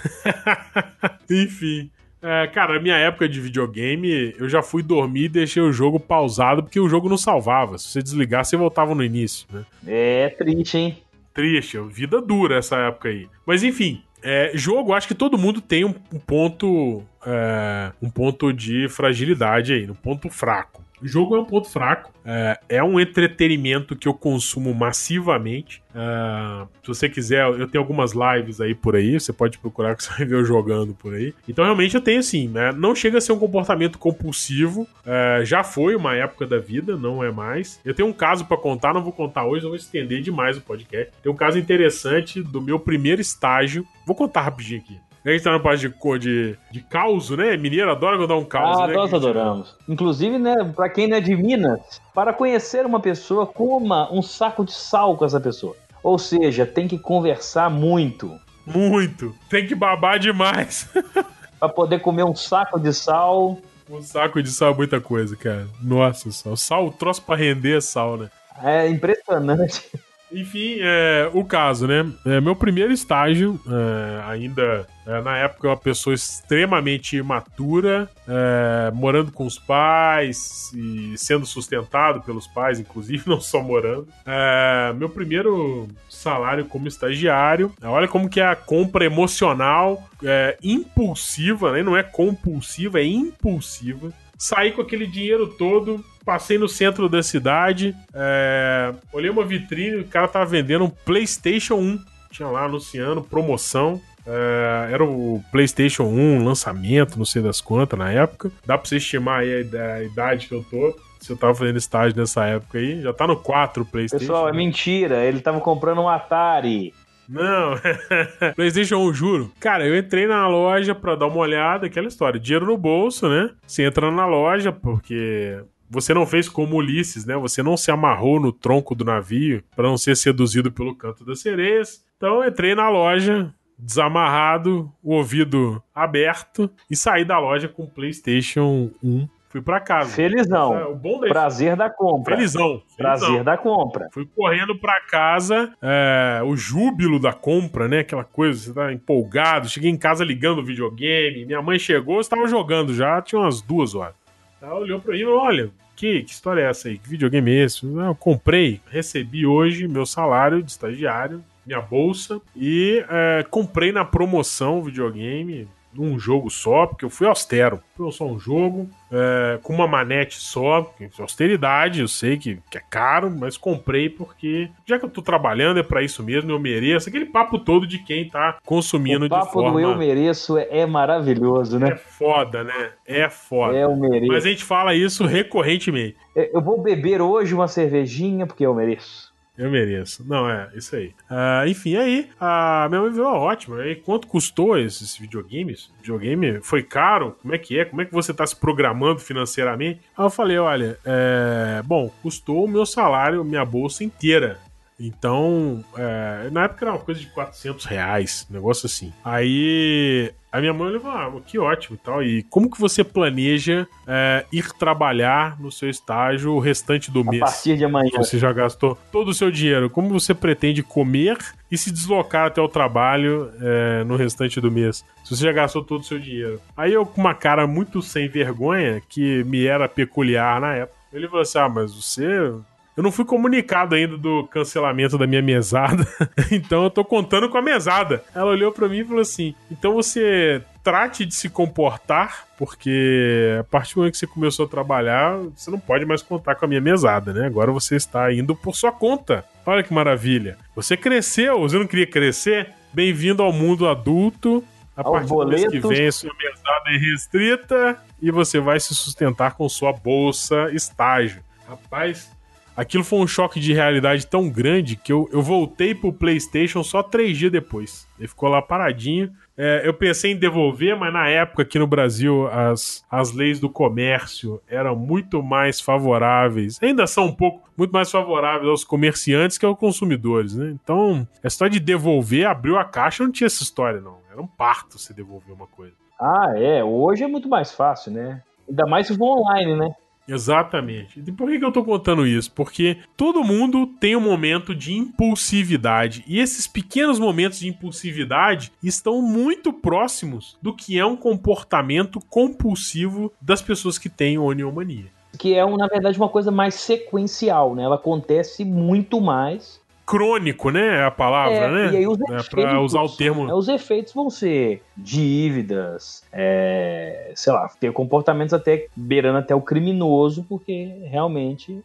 Enfim. É, cara, na minha época de videogame, eu já fui dormir e deixei o jogo pausado porque o jogo não salvava. Se você desligar, você voltava no início, né? É triste, hein? Triste, vida dura essa época aí. Mas enfim, é, jogo, acho que todo mundo tem um, um ponto. É, um ponto de fragilidade aí, um ponto fraco. O jogo é um ponto fraco. É, é um entretenimento que eu consumo massivamente. É, se você quiser, eu tenho algumas lives aí por aí. Você pode procurar que você vai ver eu jogando por aí. Então, realmente, eu tenho assim. Né, não chega a ser um comportamento compulsivo. É, já foi uma época da vida, não é mais. Eu tenho um caso para contar, não vou contar hoje, não vou estender demais o podcast. Tem um caso interessante do meu primeiro estágio. Vou contar rapidinho aqui. A gente tá na parte de, de, de caos, né? Mineiro adora contar um caos, ah, né? nós adoramos. Inclusive, né, pra quem não é de Minas, para conhecer uma pessoa, coma um saco de sal com essa pessoa. Ou seja, tem que conversar muito. Muito. Tem que babar demais. pra poder comer um saco de sal. Um saco de sal é muita coisa, cara. Nossa, sal. Sal, troço pra render é sal, né? É impressionante. Enfim, é, o caso, né? É, meu primeiro estágio, é, ainda é, na época, uma pessoa extremamente imatura, é, morando com os pais e sendo sustentado pelos pais, inclusive, não só morando. É, meu primeiro salário como estagiário. Olha como que é a compra emocional é, impulsiva, né? Não é compulsiva, é impulsiva. Saí com aquele dinheiro todo Passei no centro da cidade, é, olhei uma vitrine, o cara tava vendendo um PlayStation 1. Tinha lá anunciando promoção. É, era o PlayStation 1, lançamento, não sei das quantas na época. Dá pra você estimar aí a, a idade que eu tô se eu tava fazendo estágio nessa época aí. Já tá no 4 PlayStation. Pessoal, é mentira. Ele tava comprando um Atari. Não, PlayStation 1, juro. Cara, eu entrei na loja pra dar uma olhada, aquela história. Dinheiro no bolso, né? Você entra na loja, porque você não fez como Ulisses, né? Você não se amarrou no tronco do navio para não ser seduzido pelo canto das sereias. Então entrei na loja, desamarrado, o ouvido aberto e saí da loja com o PlayStation 1 Fui para casa. Felizão. É, o bom desse... Prazer da compra. Felizão. Prazer Felizão. da compra. Fui correndo para casa, é, o júbilo da compra, né? Aquela coisa, você tá empolgado. Cheguei em casa ligando o videogame. Minha mãe chegou, estava jogando já, tinha umas duas horas. Ela olhou para mim Olha, que, que história é essa aí? Que videogame é esse? Eu comprei, recebi hoje meu salário de estagiário, minha bolsa, e é, comprei na promoção o videogame num jogo só, porque eu fui austero. Foi só um jogo, é, com uma manete só, austeridade, eu sei que, que, é caro, mas comprei porque, já que eu tô trabalhando, é para isso mesmo, eu mereço. Aquele papo todo de quem tá consumindo o papo de forma... do eu mereço é, é maravilhoso, né? É foda, né? É foda. É, eu mereço. Mas a gente fala isso recorrentemente. É, eu vou beber hoje uma cervejinha porque eu mereço. Eu mereço. Não, é, isso aí. Uh, enfim, aí, a minha mãe viu, ótimo. Aí, quanto custou esses videogames? Videogame foi caro? Como é que é? Como é que você tá se programando financeiramente? Aí eu falei, olha, é... bom, custou o meu salário, minha bolsa inteira. Então, é, na época era uma coisa de 400 reais, negócio assim. Aí a minha mãe falou, ah, que ótimo e tal. E como que você planeja é, ir trabalhar no seu estágio o restante do a mês? A partir de amanhã. Você já gastou todo o seu dinheiro. Como você pretende comer e se deslocar até o trabalho é, no restante do mês? Se você já gastou todo o seu dinheiro. Aí eu, com uma cara muito sem vergonha, que me era peculiar na época, ele falou assim: Ah, mas você eu não fui comunicado ainda do cancelamento da minha mesada, então eu tô contando com a mesada. Ela olhou para mim e falou assim: então você trate de se comportar, porque a partir do momento que você começou a trabalhar, você não pode mais contar com a minha mesada, né? Agora você está indo por sua conta. Olha que maravilha. Você cresceu, você não queria crescer? Bem-vindo ao mundo adulto. A ao partir boleto. do mês que vem, sua mesada é restrita e você vai se sustentar com sua bolsa estágio. Rapaz, Aquilo foi um choque de realidade tão grande que eu, eu voltei pro PlayStation só três dias depois. Ele ficou lá paradinho. É, eu pensei em devolver, mas na época aqui no Brasil as, as leis do comércio eram muito mais favoráveis, ainda são um pouco muito mais favoráveis aos comerciantes que aos consumidores, né? Então, a história de devolver, abriu a caixa, não tinha essa história, não. Era um parto você devolver uma coisa. Ah, é. Hoje é muito mais fácil, né? Ainda mais se for online, né? Exatamente. E por que, que eu tô contando isso? Porque todo mundo tem um momento de impulsividade. E esses pequenos momentos de impulsividade estão muito próximos do que é um comportamento compulsivo das pessoas que têm oniomania. Que é, na verdade, uma coisa mais sequencial, né? Ela acontece muito mais crônico, né? É a palavra, é, né? E aí os é, efeitos, pra usar o termo. É, os efeitos vão ser dívidas, é, sei lá, ter comportamentos até beirando até o criminoso, porque realmente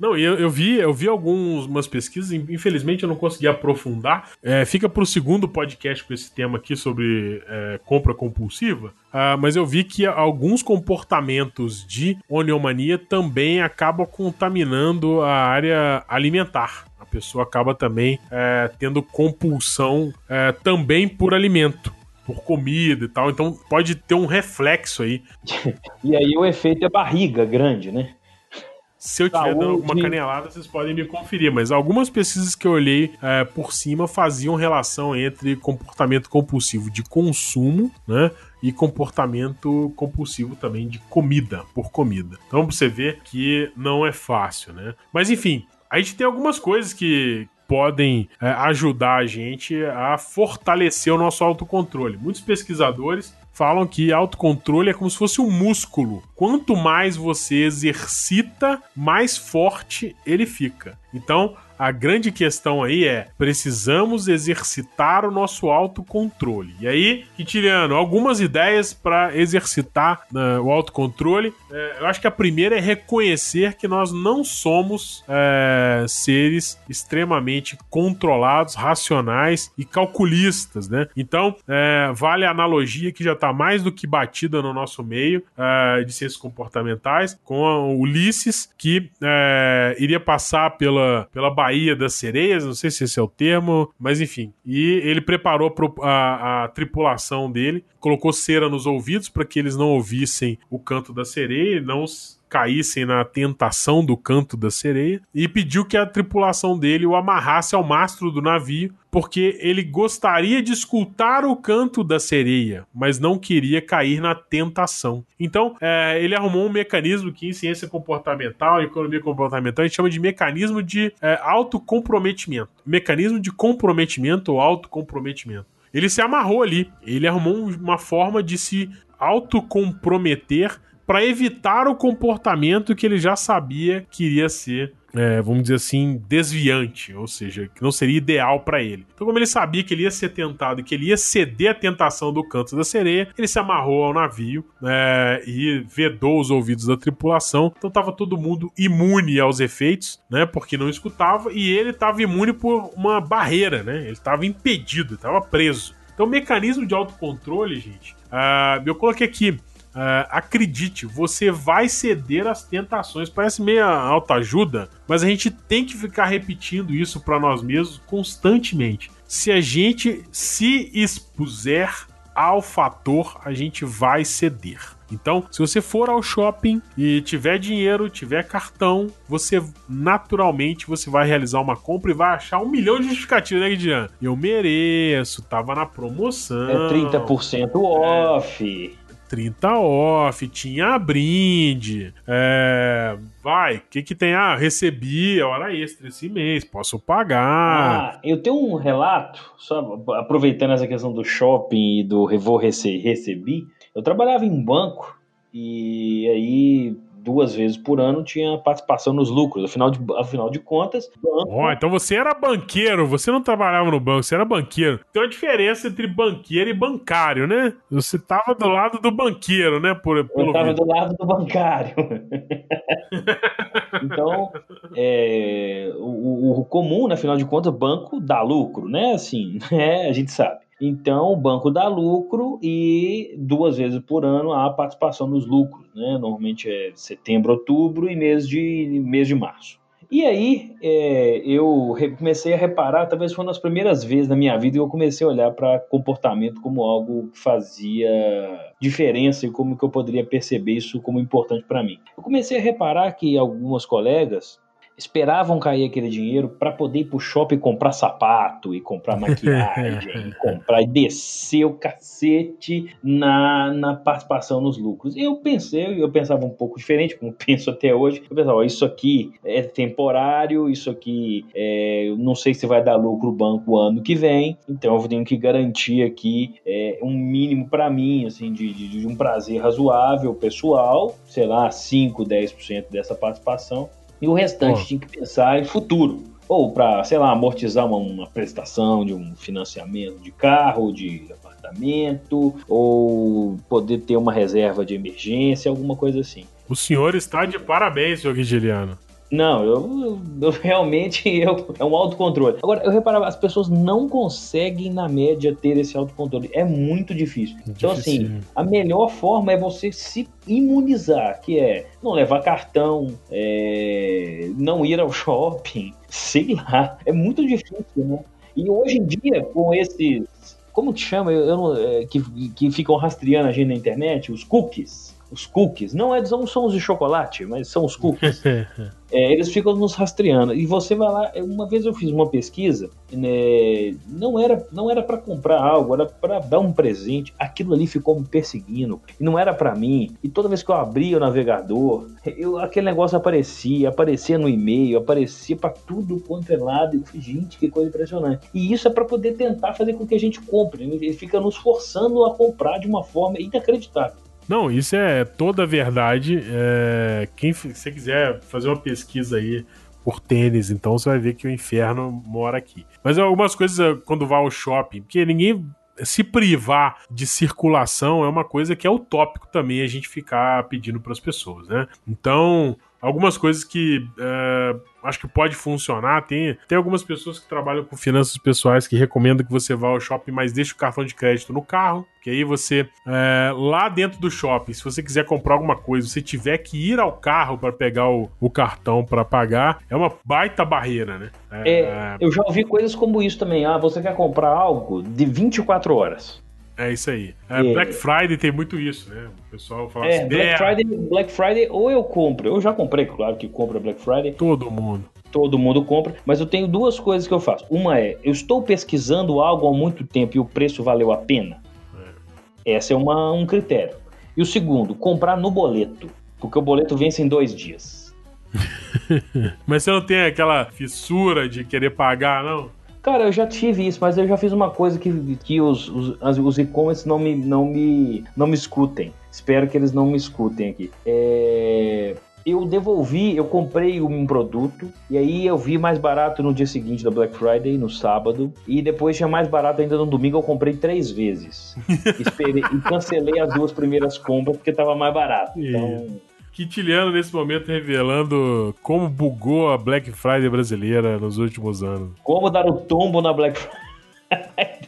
não, eu, eu vi, eu vi algumas pesquisas, infelizmente eu não consegui aprofundar. É, fica para o segundo podcast com esse tema aqui sobre é, compra compulsiva. Uh, mas eu vi que alguns comportamentos de oniomania também acabam contaminando a área alimentar. Pessoa acaba também é, tendo compulsão é, também por alimento por comida e tal, então pode ter um reflexo aí. e aí o efeito é barriga grande, né? Se eu estiver dando alguma canelada, vocês podem me conferir. Mas algumas pesquisas que eu olhei é, por cima faziam relação entre comportamento compulsivo de consumo, né? E comportamento compulsivo também de comida, por comida. Então você vê que não é fácil, né? Mas enfim, a gente tem algumas coisas que, podem é, ajudar a gente a fortalecer o nosso autocontrole. Muitos pesquisadores falam que autocontrole é como se fosse um músculo. Quanto mais você exercita, mais forte ele fica. Então, a grande questão aí é: precisamos exercitar o nosso autocontrole. E aí, Quintiliano, algumas ideias para exercitar né, o autocontrole. É, eu acho que a primeira é reconhecer que nós não somos é, seres extremamente controlados, racionais e calculistas, né? Então, é, vale a analogia que já está mais do que batida no nosso meio de ciências comportamentais com Ulisses, que iria passar pela, pela Bahia Baía das Sereias, não sei se esse é o termo, mas enfim. E ele preparou a, a tripulação dele, colocou cera nos ouvidos para que eles não ouvissem o canto da sereia, não caíssem na tentação do canto da sereia e pediu que a tripulação dele o amarrasse ao mastro do navio, porque ele gostaria de escutar o canto da sereia, mas não queria cair na tentação. Então, é, ele arrumou um mecanismo que em ciência comportamental, economia comportamental, a gente chama de mecanismo de é, autocomprometimento. Mecanismo de comprometimento ou autocomprometimento. Ele se amarrou ali, ele arrumou uma forma de se autocomprometer para evitar o comportamento que ele já sabia que iria ser é, vamos dizer assim, desviante, ou seja, que não seria ideal para ele. Então, como ele sabia que ele ia ser tentado que ele ia ceder à tentação do canto da sereia, ele se amarrou ao navio é, e vedou os ouvidos da tripulação. Então, estava todo mundo imune aos efeitos, né? Porque não escutava, e ele estava imune por uma barreira, né? Ele estava impedido, estava preso. Então, o mecanismo de autocontrole, gente, uh, eu coloquei aqui Uh, acredite, você vai ceder às tentações. Parece meio autoajuda, mas a gente tem que ficar repetindo isso para nós mesmos constantemente. Se a gente se expuser ao fator, a gente vai ceder. Então, se você for ao shopping e tiver dinheiro, tiver cartão, você naturalmente você vai realizar uma compra e vai achar um milhão de justificativas, né, Guidian? Eu mereço, tava na promoção. É 30% off. 30 off, tinha brinde. É, vai, o que que tem? Ah, recebi a hora extra esse mês, posso pagar. Ah, eu tenho um relato, só aproveitando essa questão do shopping e do vou recebi. Eu trabalhava em banco e aí duas vezes por ano tinha participação nos lucros. Afinal de, afinal de contas. Banco... Oh, então você era banqueiro, você não trabalhava no banco, você era banqueiro. Tem uma diferença entre banqueiro e bancário, né? Você tava do lado do banqueiro, né? Por, Eu tava do lado do bancário. então, é, o, o, comum, né, afinal de contas, banco dá lucro, né? Assim, é, a gente sabe. Então, o banco dá lucro e duas vezes por ano há participação nos lucros, né? Normalmente é setembro, outubro e mês de, mês de março. E aí é, eu comecei a reparar, talvez foi uma das primeiras vezes na minha vida que eu comecei a olhar para comportamento como algo que fazia diferença e como que eu poderia perceber isso como importante para mim. Eu comecei a reparar que algumas colegas esperavam cair aquele dinheiro para poder ir pro shopping comprar sapato e comprar maquiagem, e comprar e descer o cacete na, na participação nos lucros. Eu pensei, eu pensava um pouco diferente, como penso até hoje. Eu pensava, ó, isso aqui é temporário, isso aqui é, não sei se vai dar lucro o banco ano que vem, então eu tenho que garantir aqui é, um mínimo para mim, assim, de, de, de um prazer razoável pessoal, sei lá, 5, 10% dessa participação e o restante oh. tinha que pensar em futuro. Ou para, sei lá, amortizar uma, uma prestação de um financiamento de carro, de apartamento, ou poder ter uma reserva de emergência, alguma coisa assim. O senhor está de parabéns, senhor Guigiliano. Não, eu, eu, realmente eu, é um autocontrole. Agora, eu reparava, as pessoas não conseguem, na média, ter esse autocontrole. É muito difícil. Então, assim, a melhor forma é você se imunizar, que é não levar cartão, é, não ir ao shopping, sei lá. É muito difícil, né? E hoje em dia, com esses. Como que chama? Eu, eu é, que, que ficam rastreando a gente na internet, os cookies os cookies. Não, é, não são os de chocolate, mas são os cookies. é, eles ficam nos rastreando. E você vai lá. Uma vez eu fiz uma pesquisa, né, não era não era para comprar algo, era para dar um presente. Aquilo ali ficou me perseguindo. E não era para mim. E toda vez que eu abria o navegador, eu, aquele negócio aparecia, aparecia no e-mail, aparecia para tudo quanto é lado. Eu falei, gente, que coisa impressionante. E isso é para poder tentar fazer com que a gente compre. Ele fica nos forçando a comprar de uma forma inacreditável. Não, isso é toda a verdade. É, quem você quiser fazer uma pesquisa aí por tênis, então você vai ver que o inferno mora aqui. Mas algumas coisas é, quando vai ao shopping, porque ninguém se privar de circulação é uma coisa que é utópico também a gente ficar pedindo para as pessoas, né? Então, algumas coisas que é, acho que pode funcionar. Tem, tem algumas pessoas que trabalham com finanças pessoais que recomendam que você vá ao shopping, mas deixe o cartão de crédito no carro. Que aí você, é, lá dentro do shopping, se você quiser comprar alguma coisa, você tiver que ir ao carro para pegar o, o cartão para pagar, é uma baita barreira, né? É, é, eu já ouvi coisas como isso também. Ah, você quer comprar algo de 24 horas. É isso aí. É, É. Black Friday tem muito isso, né? O pessoal fala É, assim, Black "É, Friday, Black Friday ou eu compro. Eu já comprei, claro que compro Black Friday. todo mundo. Todo mundo compra, mas eu tenho duas coisas que eu faço. Uma é, eu estou pesquisando algo há muito tempo e o preço valeu a pena. Esse é uma, um critério. E o segundo, comprar no boleto, porque o boleto vence em dois dias. Mas você não tem aquela fissura de querer pagar, não? Cara, eu já tive isso, mas eu já fiz uma coisa que, que os, os, os e-commerce não me, não, me, não me escutem. Espero que eles não me escutem aqui. É, Eu devolvi, eu comprei um produto e aí eu vi mais barato no dia seguinte da Black Friday, no sábado, e depois tinha mais barato ainda no domingo, eu comprei três vezes. Esperei, e cancelei as duas primeiras compras porque tava mais barato. Então, Quintiliano nesse momento revelando como bugou a Black Friday brasileira nos últimos anos. como dar o tombo na Black Friday?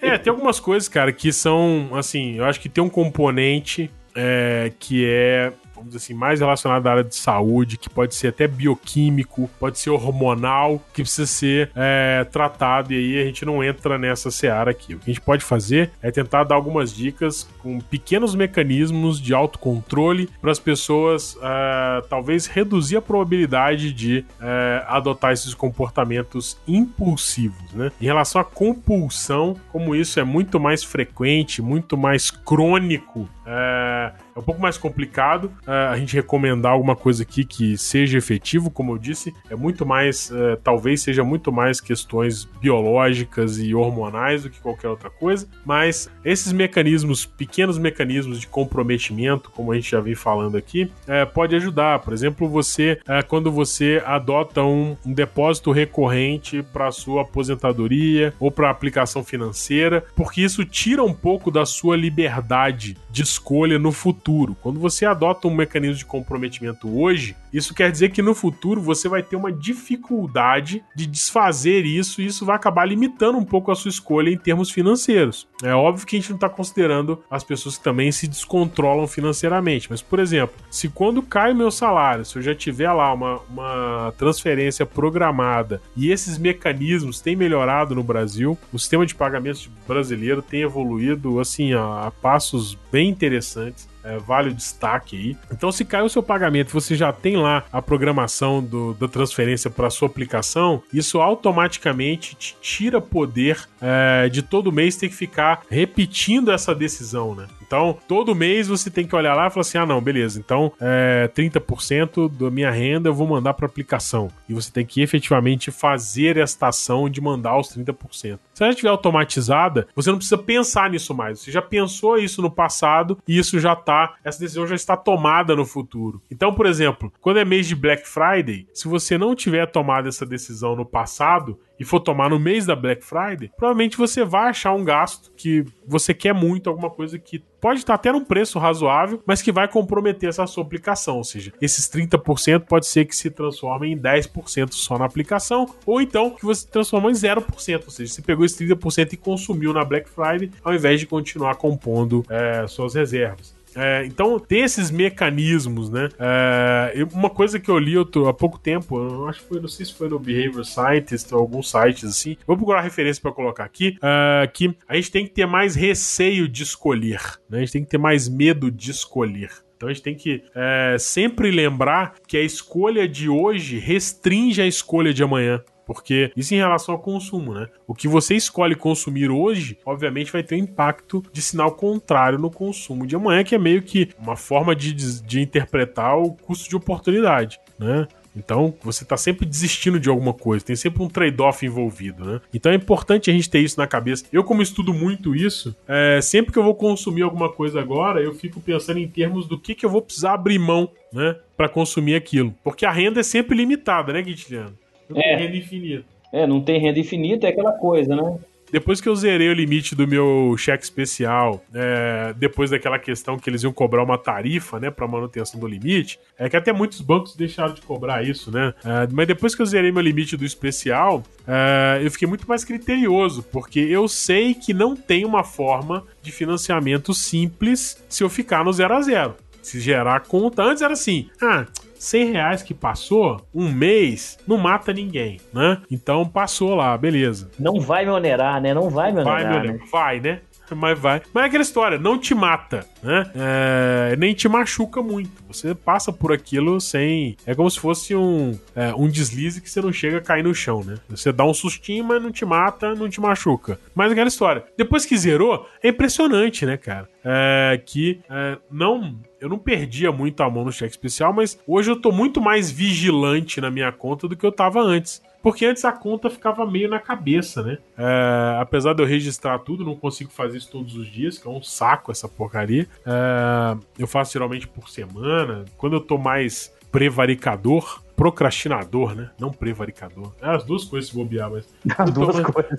É, tem algumas coisas, cara, que são, assim, eu acho que tem um componente é, que é, vamos dizer assim, mais relacionado à área de saúde, que pode ser até bioquímico, pode ser hormonal, que precisa ser é, tratado, e aí a gente não entra nessa seara aqui. O que a gente pode fazer é tentar dar algumas dicas com pequenos mecanismos de autocontrole para as pessoas, é, talvez, reduzir a probabilidade de é, adotar esses comportamentos impulsivos, né? Em relação à compulsão, como isso é muito mais frequente, muito mais crônico, é, é um pouco mais complicado a gente recomendar alguma coisa aqui que seja efetivo, como eu disse, é muito mais, é, talvez seja muito mais questões biológicas e hormonais do que qualquer outra coisa, mas esses mecanismos, pequenos mecanismos de comprometimento, como a gente já vem falando aqui, é, pode ajudar. Por exemplo, você, é, quando você adota um, um depósito recorrente para sua aposentadoria ou para aplicação financeira, porque isso tira um pouco da sua liberdade de escolha no futuro. Quando você adota um mecanismo de comprometimento hoje, isso quer dizer que no futuro você vai ter uma dificuldade de desfazer isso e isso vai acabar limitando um pouco a sua escolha em termos financeiros. É óbvio que a gente não está considerando as pessoas que também se descontrolam financeiramente, mas por exemplo, se quando cai o meu salário, se eu já tiver lá uma, uma transferência programada e esses mecanismos têm melhorado no Brasil, o sistema de pagamentos brasileiro tem evoluído assim a, a passos bem interessantes. É, vale o destaque aí. Então, se caiu o seu pagamento você já tem lá a programação do- da transferência para sua aplicação, isso automaticamente te tira poder é, de todo mês ter que ficar repetindo essa decisão, né? Então, todo mês você tem que olhar lá e falar assim: ah, não, beleza, então é, 30% da minha renda eu vou mandar para aplicação. E você tem que efetivamente fazer esta ação de mandar os 30%. Se ela estiver automatizada, você não precisa pensar nisso mais. Você já pensou isso no passado e isso já tá, essa decisão já está tomada no futuro. Então, por exemplo, quando é mês de Black Friday, se você não tiver tomado essa decisão no passado e for tomar no mês da Black Friday, provavelmente você vai achar um gasto que você quer muito, alguma coisa que pode estar até num preço razoável, mas que vai comprometer essa sua aplicação. Ou seja, esses 30% pode ser que se transformem em 10% só na aplicação, ou então que você transformou em 0%. Ou seja, você pegou esse 30% e consumiu na Black Friday, ao invés de continuar compondo é, suas reservas. É, então tem esses mecanismos, né? É, uma coisa que eu li outro- há pouco tempo, eu acho que foi, não sei se foi no Behavior Scientist ou alguns sites assim. Vou procurar referência para colocar aqui, é, que a gente tem que ter mais receio de escolher, né? A gente tem que ter mais medo de escolher. Então a gente tem que é, sempre lembrar que a escolha de hoje restringe a escolha de amanhã. Porque isso em relação ao consumo, né? O que você escolhe consumir hoje, obviamente, vai ter um impacto de sinal contrário no consumo de amanhã, que é meio que uma forma de, de interpretar o custo de oportunidade, né? Então, você está sempre desistindo de alguma coisa, tem sempre um trade-off envolvido, né? Então é importante a gente ter isso na cabeça. Eu, como estudo muito isso, é, sempre que eu vou consumir alguma coisa agora, eu fico pensando em termos do que, que eu vou precisar abrir mão, né? Para consumir aquilo. Porque a renda é sempre limitada, né, Guitiliano? Não tem É. renda infinita. É, não tem renda infinita, é aquela coisa, né? Depois que eu zerei o limite do meu cheque especial, é, depois daquela questão que eles iam cobrar uma tarifa, né, para manutenção do limite, é que até muitos bancos deixaram de cobrar isso, né? É, mas depois que eu zerei meu limite do especial, é, eu fiquei muito mais criterioso, porque eu sei que não tem uma forma de financiamento simples se eu ficar no zero a zero. Se gerar conta, antes era assim, ah, 100 reais que passou, um mês, não mata ninguém, né? Então passou lá, beleza. Não vai me onerar, né? Não vai me Vai, onerar, meu né? vai, né? Mas vai. Mas é aquela história, não te mata, né? É, nem te machuca muito. Você passa por aquilo sem. É como se fosse um, é, um deslize que você não chega a cair no chão, né? Você dá um sustinho, mas não te mata, não te machuca. Mas é aquela história. Depois que zerou, é impressionante, né, cara? É, que é, não eu não perdia muito a mão no cheque especial, mas hoje eu tô muito mais vigilante na minha conta do que eu tava antes. Porque antes a conta ficava meio na cabeça, né? É, apesar de eu registrar tudo, não consigo fazer isso todos os dias, que é um saco essa porcaria. É, eu faço geralmente por semana. Quando eu tô mais prevaricador, procrastinador, né? Não prevaricador. É as duas coisas se bobear, mas. As duas mais... coisas.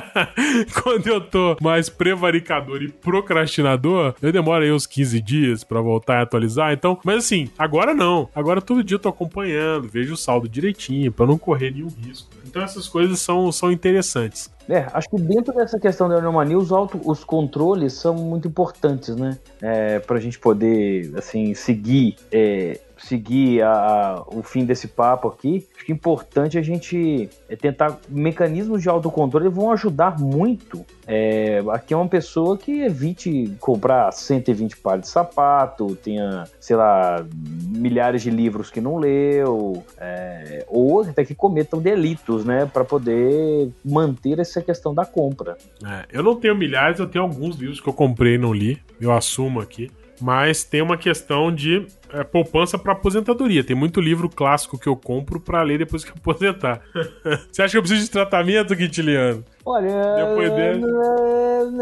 Quando eu tô mais prevaricador e procrastinador, eu demoro aí uns 15 dias para voltar a atualizar. Então, mas assim, agora não. Agora todo dia eu tô acompanhando, vejo o saldo direitinho, para não correr nenhum risco. Então essas coisas são, são interessantes. É, acho que dentro dessa questão da anomania, os, auto, os controles são muito importantes, né? É, pra gente poder, assim, seguir é, seguir a, a, o fim desse papo aqui, acho que é importante a gente é, tentar mecanismos de autocontrole vão ajudar muito. É, aqui é uma pessoa que evite comprar 120 pares de sapato, tenha, sei lá, milhares de livros que não leu, é, ou até que cometam delitos, né, para poder manter essa questão da compra. É, eu não tenho milhares, eu tenho alguns livros que eu comprei e não li, eu assumo aqui mas tem uma questão de é, poupança para aposentadoria. Tem muito livro clássico que eu compro para ler depois que aposentar. Você acha que eu preciso de tratamento, Quintiliano? Olha, depois desse...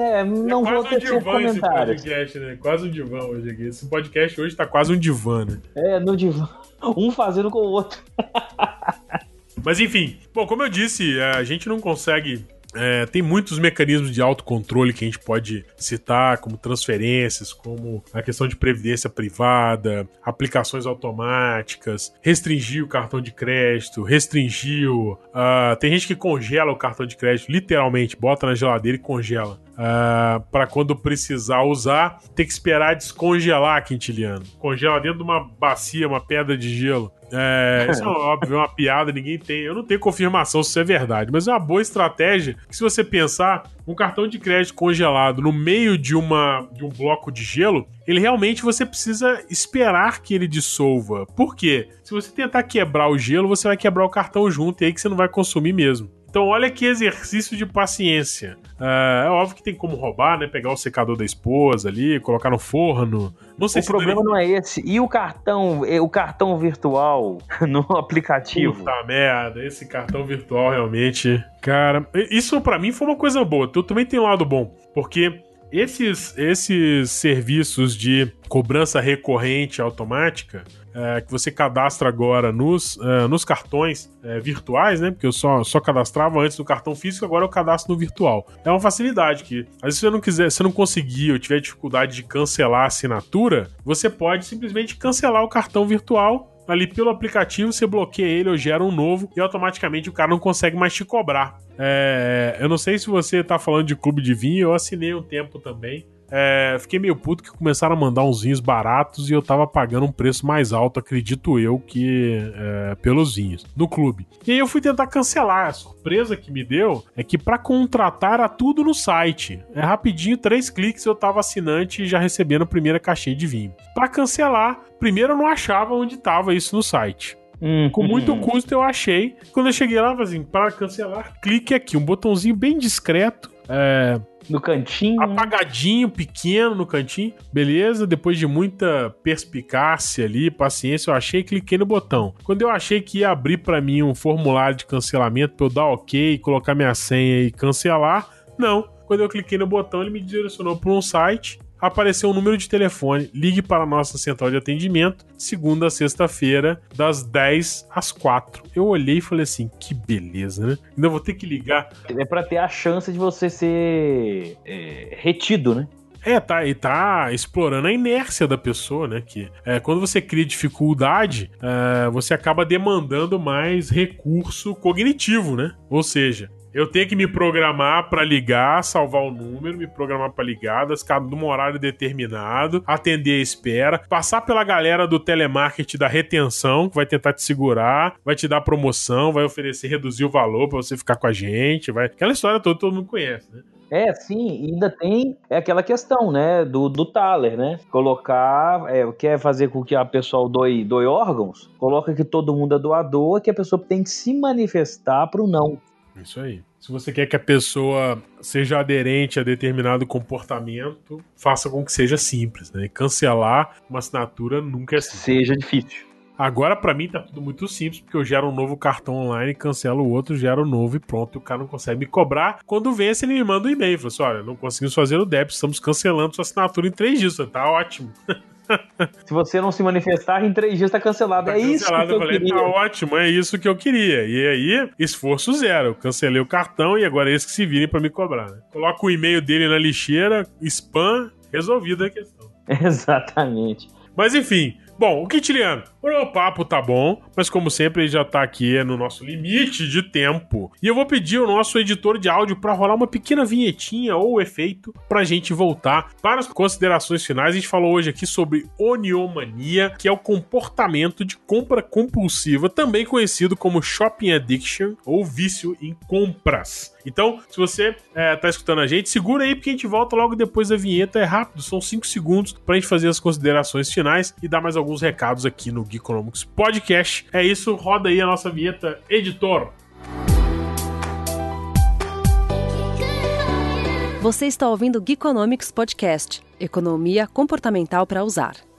é, não é vou ter um divã esse podcast, né? Quase um divã hoje aqui. Esse podcast hoje tá quase um divã, né? É, no divã. Um fazendo com o outro. Mas enfim, bom, como eu disse, a gente não consegue é, tem muitos mecanismos de autocontrole que a gente pode citar, como transferências, como a questão de previdência privada, aplicações automáticas, restringir o cartão de crédito, restringiu. Uh, tem gente que congela o cartão de crédito, literalmente, bota na geladeira e congela. Uh, ah, para quando precisar usar, tem que esperar descongelar, Quintiliano. Congela dentro de uma bacia, uma pedra de gelo. É, isso é óbvio, é uma piada, ninguém tem. Eu não tenho confirmação se isso é verdade, mas é uma boa estratégia que, se você pensar, um cartão de crédito congelado no meio de, uma, de um bloco de gelo, ele realmente você precisa esperar que ele dissolva. Por quê? Se você tentar quebrar o gelo, você vai quebrar o cartão junto e aí que você não vai consumir mesmo. Então, olha que exercício de paciência. Uh, é óbvio que tem como roubar, né? Pegar o secador da esposa ali, colocar no forno. Não sei o se problema não é esse. E o cartão, o cartão virtual no aplicativo? Puta merda, esse cartão virtual realmente. Cara, isso para mim foi uma coisa boa. Eu também tenho um lado bom. Porque esses, esses serviços de cobrança recorrente automática é, que você cadastra agora nos, é, nos cartões é, virtuais, né? Porque eu só, só cadastrava antes no cartão físico, agora eu cadastro no virtual. É uma facilidade que, às vezes, se você não quiser, se não conseguir ou tiver dificuldade de cancelar a assinatura, você pode simplesmente cancelar o cartão virtual ali pelo aplicativo, você bloqueia ele ou gera um novo e automaticamente o cara não consegue mais te cobrar. É, eu não sei se você tá falando de clube de vinho, eu assinei um tempo também. É, fiquei meio puto que começaram a mandar uns vinhos baratos e eu tava pagando um preço mais alto, acredito eu, que é, pelos vinhos no clube. E aí eu fui tentar cancelar. A surpresa que me deu é que para contratar era tudo no site. É rapidinho, três cliques eu tava assinante e já recebendo a primeira caixinha de vinho. Para cancelar, primeiro eu não achava onde tava isso no site. Hum, Com muito hum. custo eu achei. Quando eu cheguei lá, assim, para cancelar, clique aqui, um botãozinho bem discreto. É, no cantinho. Apagadinho, pequeno no cantinho. Beleza, depois de muita perspicácia ali, paciência, eu achei cliquei no botão. Quando eu achei que ia abrir para mim um formulário de cancelamento para eu dar ok, colocar minha senha e cancelar, não. Quando eu cliquei no botão, ele me direcionou para um site apareceu um número de telefone. Ligue para a nossa central de atendimento, segunda a sexta-feira, das 10 às 4. Eu olhei e falei assim: que beleza, né? Ainda vou ter que ligar. É para ter a chance de você ser é, retido, né? É, tá, e tá explorando a inércia da pessoa, né? Que é, quando você cria dificuldade, é, você acaba demandando mais recurso cognitivo, né? Ou seja, eu tenho que me programar para ligar, salvar o número, me programar para ligadas, num horário determinado, atender a espera, passar pela galera do telemarketing da retenção, que vai tentar te segurar, vai te dar promoção, vai oferecer reduzir o valor para você ficar com a gente, vai. Aquela história toda todo mundo conhece, né? É, sim, ainda tem é aquela questão, né, do, do Thaler, né? Colocar, é, quer fazer com que a pessoa doe, doe órgãos, coloca que todo mundo é doador, que a pessoa tem que se manifestar para o não. Isso aí. Se você quer que a pessoa seja aderente a determinado comportamento, faça com que seja simples, né? cancelar uma assinatura nunca é simples. Seja difícil. Agora, para mim, tá tudo muito simples, porque eu gero um novo cartão online, cancelo o outro, gero um novo e pronto. O cara não consegue me cobrar. Quando vence, ele me manda um e-mail. Fala assim: olha, não conseguimos fazer o débito, estamos cancelando sua assinatura em três dias. Tá ótimo. Se você não se manifestar, em três dias tá cancelado. Tá é cancelado, isso que eu, eu falei, queria. Tá ótimo, é isso que eu queria. E aí, esforço zero. Cancelei o cartão e agora é eles que se virem para me cobrar. Né? Coloca o e-mail dele na lixeira, spam, resolvida a questão. Exatamente. Mas enfim, Bom, o Quintiliano, o papo tá bom, mas como sempre ele já tá aqui no nosso limite de tempo. E eu vou pedir ao nosso editor de áudio para rolar uma pequena vinhetinha ou efeito pra gente voltar para as considerações finais. A gente falou hoje aqui sobre oniomania, que é o comportamento de compra compulsiva, também conhecido como shopping addiction ou vício em compras. Então, se você é, tá escutando a gente, segura aí porque a gente volta logo depois da vinheta. É rápido, são 5 segundos pra gente fazer as considerações finais e dar mais alguns recados aqui no Geekonomics Podcast. É isso, roda aí a nossa vinheta, editor. Você está ouvindo o Geekonomics Podcast, Economia Comportamental para Usar.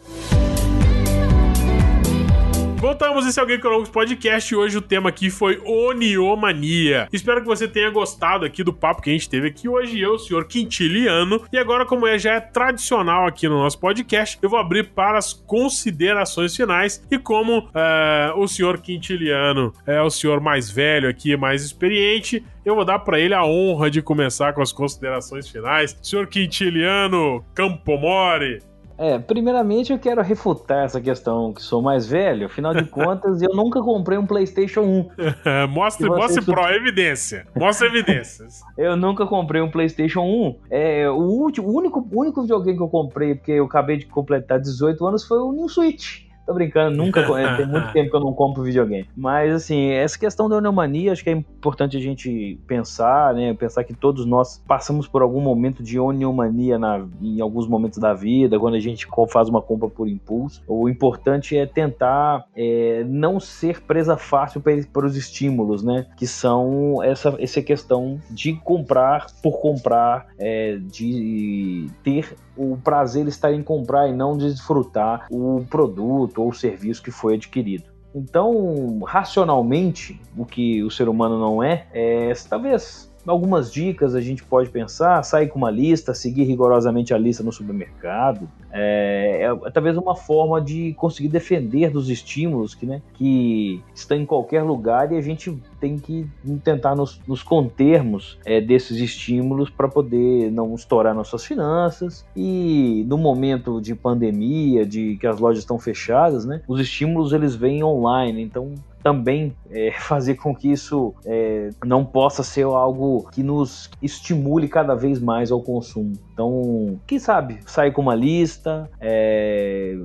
Voltamos, esse é o Game Economics Podcast e hoje o tema aqui foi Oniomania. Espero que você tenha gostado aqui do papo que a gente teve aqui hoje, eu, o senhor Quintiliano. E agora, como é, já é tradicional aqui no nosso podcast, eu vou abrir para as considerações finais. E como é, o senhor Quintiliano é o senhor mais velho aqui, mais experiente, eu vou dar para ele a honra de começar com as considerações finais. Senhor Quintiliano Campomore, é, primeiramente eu quero refutar essa questão que sou mais velho. Afinal de contas, eu nunca comprei um PlayStation 1. mostre, mostre pro evidência. Mostre evidências. eu nunca comprei um PlayStation 1. É, o, último, o único, único videogame que eu comprei, porque eu acabei de completar 18 anos, foi o New Switch. Tô brincando, nunca. tem muito tempo que eu não compro videogame. Mas, assim, essa questão da oneomania, acho que é importante a gente pensar, né? Pensar que todos nós passamos por algum momento de oneomania na, em alguns momentos da vida, quando a gente faz uma compra por impulso. O importante é tentar é, não ser presa fácil para os estímulos, né? Que são essa, essa questão de comprar por comprar, é, de ter o prazer está em comprar e não desfrutar o produto ou o serviço que foi adquirido. Então, racionalmente, o que o ser humano não é, é talvez algumas dicas a gente pode pensar, sair com uma lista, seguir rigorosamente a lista no supermercado, é, é, é, talvez uma forma de conseguir defender dos estímulos que, né, que estão em qualquer lugar e a gente tem que tentar nos, nos contermos é, desses estímulos para poder não estourar nossas finanças. E no momento de pandemia, de que as lojas estão fechadas, né, os estímulos eles vêm online, então também é, fazer com que isso é, não possa ser algo que nos estimule cada vez mais ao consumo. Então, quem sabe, sair com uma lista, é,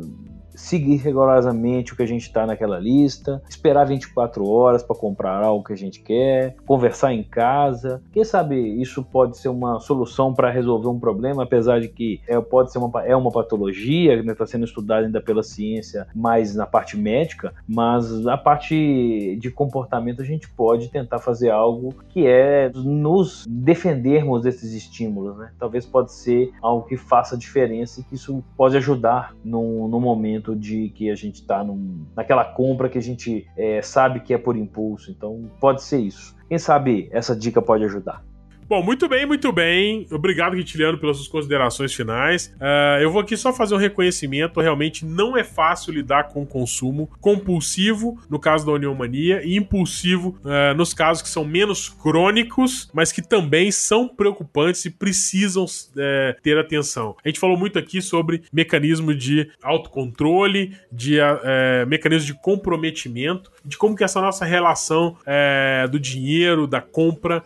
seguir rigorosamente o que a gente está naquela lista, esperar 24 horas para comprar algo que a gente quer, conversar em casa. Quem sabe isso pode ser uma solução para resolver um problema, apesar de que é, pode ser uma, é uma patologia, está né, tá sendo estudada ainda pela ciência, mais na parte médica, mas a parte de comportamento a gente pode tentar fazer algo que é nos defendermos desses estímulos, né? Talvez pode ser algo que faça diferença e que isso pode ajudar no, no momento momento de que a gente está naquela compra que a gente é, sabe que é por impulso. Então pode ser isso. Quem sabe essa dica pode ajudar. Bom, muito bem, muito bem. Obrigado, Quintiliano, pelas suas considerações finais. Uh, eu vou aqui só fazer um reconhecimento. Realmente não é fácil lidar com o consumo compulsivo, no caso da Uniomania, e impulsivo uh, nos casos que são menos crônicos, mas que também são preocupantes e precisam uh, ter atenção. A gente falou muito aqui sobre mecanismo de autocontrole, de mecanismo de comprometimento, de como que essa nossa relação do dinheiro, da compra,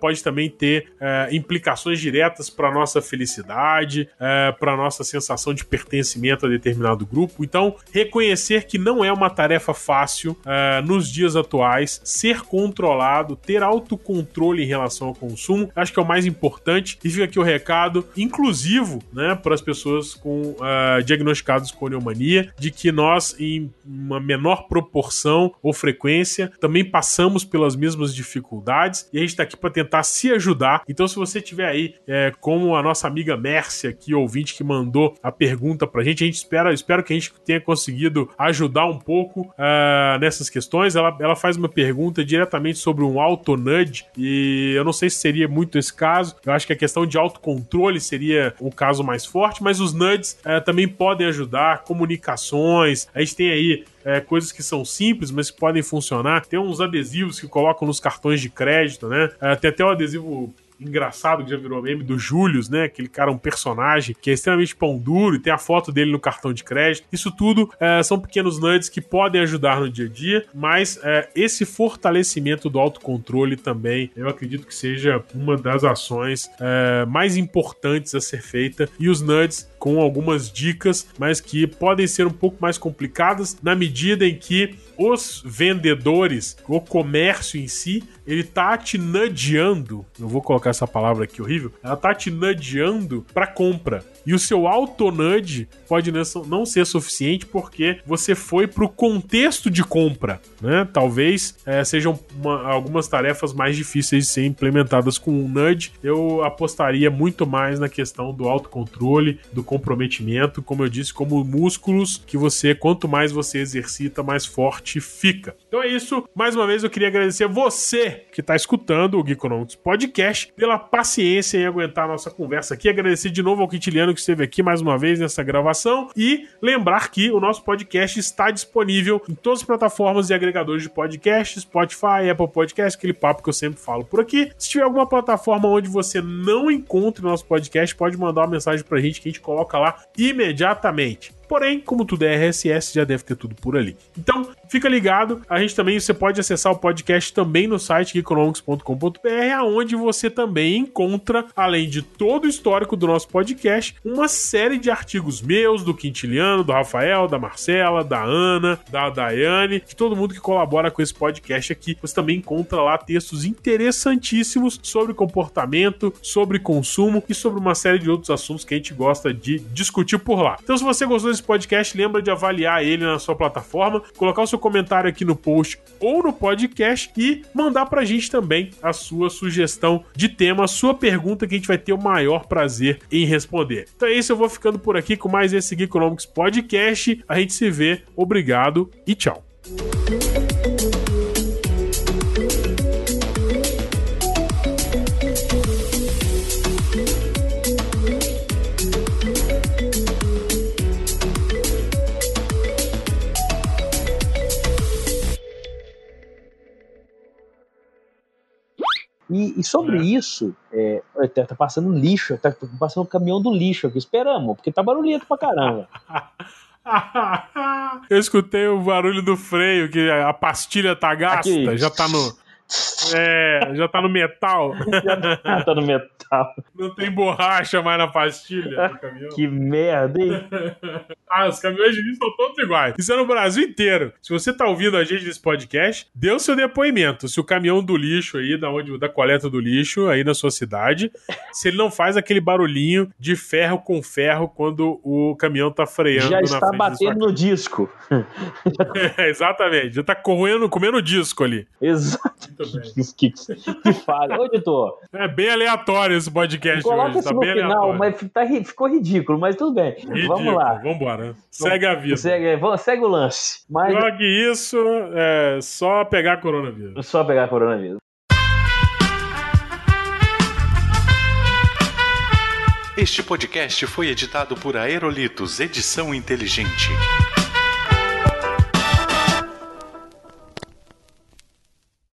pode também ter é, implicações diretas para nossa felicidade, é, para nossa sensação de pertencimento a determinado grupo. Então, reconhecer que não é uma tarefa fácil é, nos dias atuais, ser controlado, ter autocontrole em relação ao consumo, acho que é o mais importante. E fica aqui o recado inclusivo, né, para as pessoas com uh, diagnosticados com neumania, de que nós, em uma menor proporção ou frequência, também passamos pelas mesmas dificuldades e a gente está aqui para tentar se ajudar. Então, se você tiver aí, é, como a nossa amiga Mércia, que ouvinte que mandou a pergunta para a gente, a gente espera, espero que a gente tenha conseguido ajudar um pouco uh, nessas questões. Ela, ela faz uma pergunta diretamente sobre um auto-nudge e eu não sei se seria muito esse caso. Eu acho que a questão de autocontrole seria o caso mais forte, mas os nudges uh, também podem ajudar, comunicações. A gente tem aí é, coisas que são simples, mas que podem funcionar. Tem uns adesivos que colocam nos cartões de crédito, né? É, tem até um adesivo engraçado que já virou meme do Julius, né? Aquele cara, um personagem que é extremamente pão duro e tem a foto dele no cartão de crédito. Isso tudo é, são pequenos nudes que podem ajudar no dia a dia, mas é, esse fortalecimento do autocontrole também eu acredito que seja uma das ações é, mais importantes a ser feita. E os nudes com algumas dicas, mas que podem ser um pouco mais complicadas na medida em que os vendedores, o comércio em si, ele tá te nudgeando. Eu vou colocar essa palavra aqui horrível. Ela tá te nudgeando para compra. E o seu auto-nudge pode não ser suficiente porque você foi para o contexto de compra. Né? Talvez é, sejam uma, algumas tarefas mais difíceis de ser implementadas com um nudge. Eu apostaria muito mais na questão do autocontrole, do comprometimento, como eu disse, como músculos que você, quanto mais você exercita, mais forte fica. Então é isso. Mais uma vez eu queria agradecer você que está escutando o Geekonomics Podcast pela paciência em aguentar a nossa conversa aqui. Agradecer de novo ao Quintiliano que esteve aqui mais uma vez nessa gravação e lembrar que o nosso podcast está disponível em todas as plataformas e agregadores de podcast, Spotify, Apple Podcast, aquele papo que eu sempre falo por aqui. Se tiver alguma plataforma onde você não encontre o nosso podcast, pode mandar uma mensagem pra gente que a gente coloca lá imediatamente. Porém, como tudo é RSS, já deve ter tudo por ali. Então, fica ligado. A gente também, você pode acessar o podcast também no site economics.com.br, aonde você também encontra, além de todo o histórico do nosso podcast, uma série de artigos meus, do Quintiliano, do Rafael, da Marcela, da Ana, da Daiane, de todo mundo que colabora com esse podcast aqui. Você também encontra lá textos interessantíssimos sobre comportamento, sobre consumo e sobre uma série de outros assuntos que a gente gosta de discutir por lá. Então, se você gostou desse podcast, lembra de avaliar ele na sua plataforma, colocar o seu comentário aqui no post ou no podcast e mandar pra gente também a sua sugestão de tema, a sua pergunta que a gente vai ter o maior prazer em responder. Então é isso, eu vou ficando por aqui com mais esse Geekonomics Podcast. A gente se vê, obrigado e tchau. E, e sobre é. isso, é, tá, passando lixo, tá passando o caminhão do lixo aqui. Esperamos, porque tá barulhento pra caramba. Eu escutei o barulho do freio, que a pastilha tá gasta, aqui. já tá no. É, já tá no metal. Já tá no metal. Não tem borracha mais na pastilha do caminhão. Que merda, hein? ah, os caminhões de lixo são todos iguais. Isso é no Brasil inteiro. Se você tá ouvindo a gente nesse podcast, dê o seu depoimento. Se o caminhão do lixo aí, da, onde, da coleta do lixo aí na sua cidade, se ele não faz aquele barulhinho de ferro com ferro quando o caminhão tá freando já está batendo no disco. é, exatamente. Já tá correndo, comendo disco ali. Exato. que, que falha. Ô, editor. É bem aleatório esse podcast Coloca hoje. Isso tá no bem final, aleatório. mas tá, ficou ridículo, mas tudo bem. Ridículo. Vamos lá. Vambora. Segue a vida. Segue, segue o lance. Mas... Jogue isso, é só pegar coronavírus. Só pegar coronavírus. Este podcast foi editado por Aerolitos Edição Inteligente.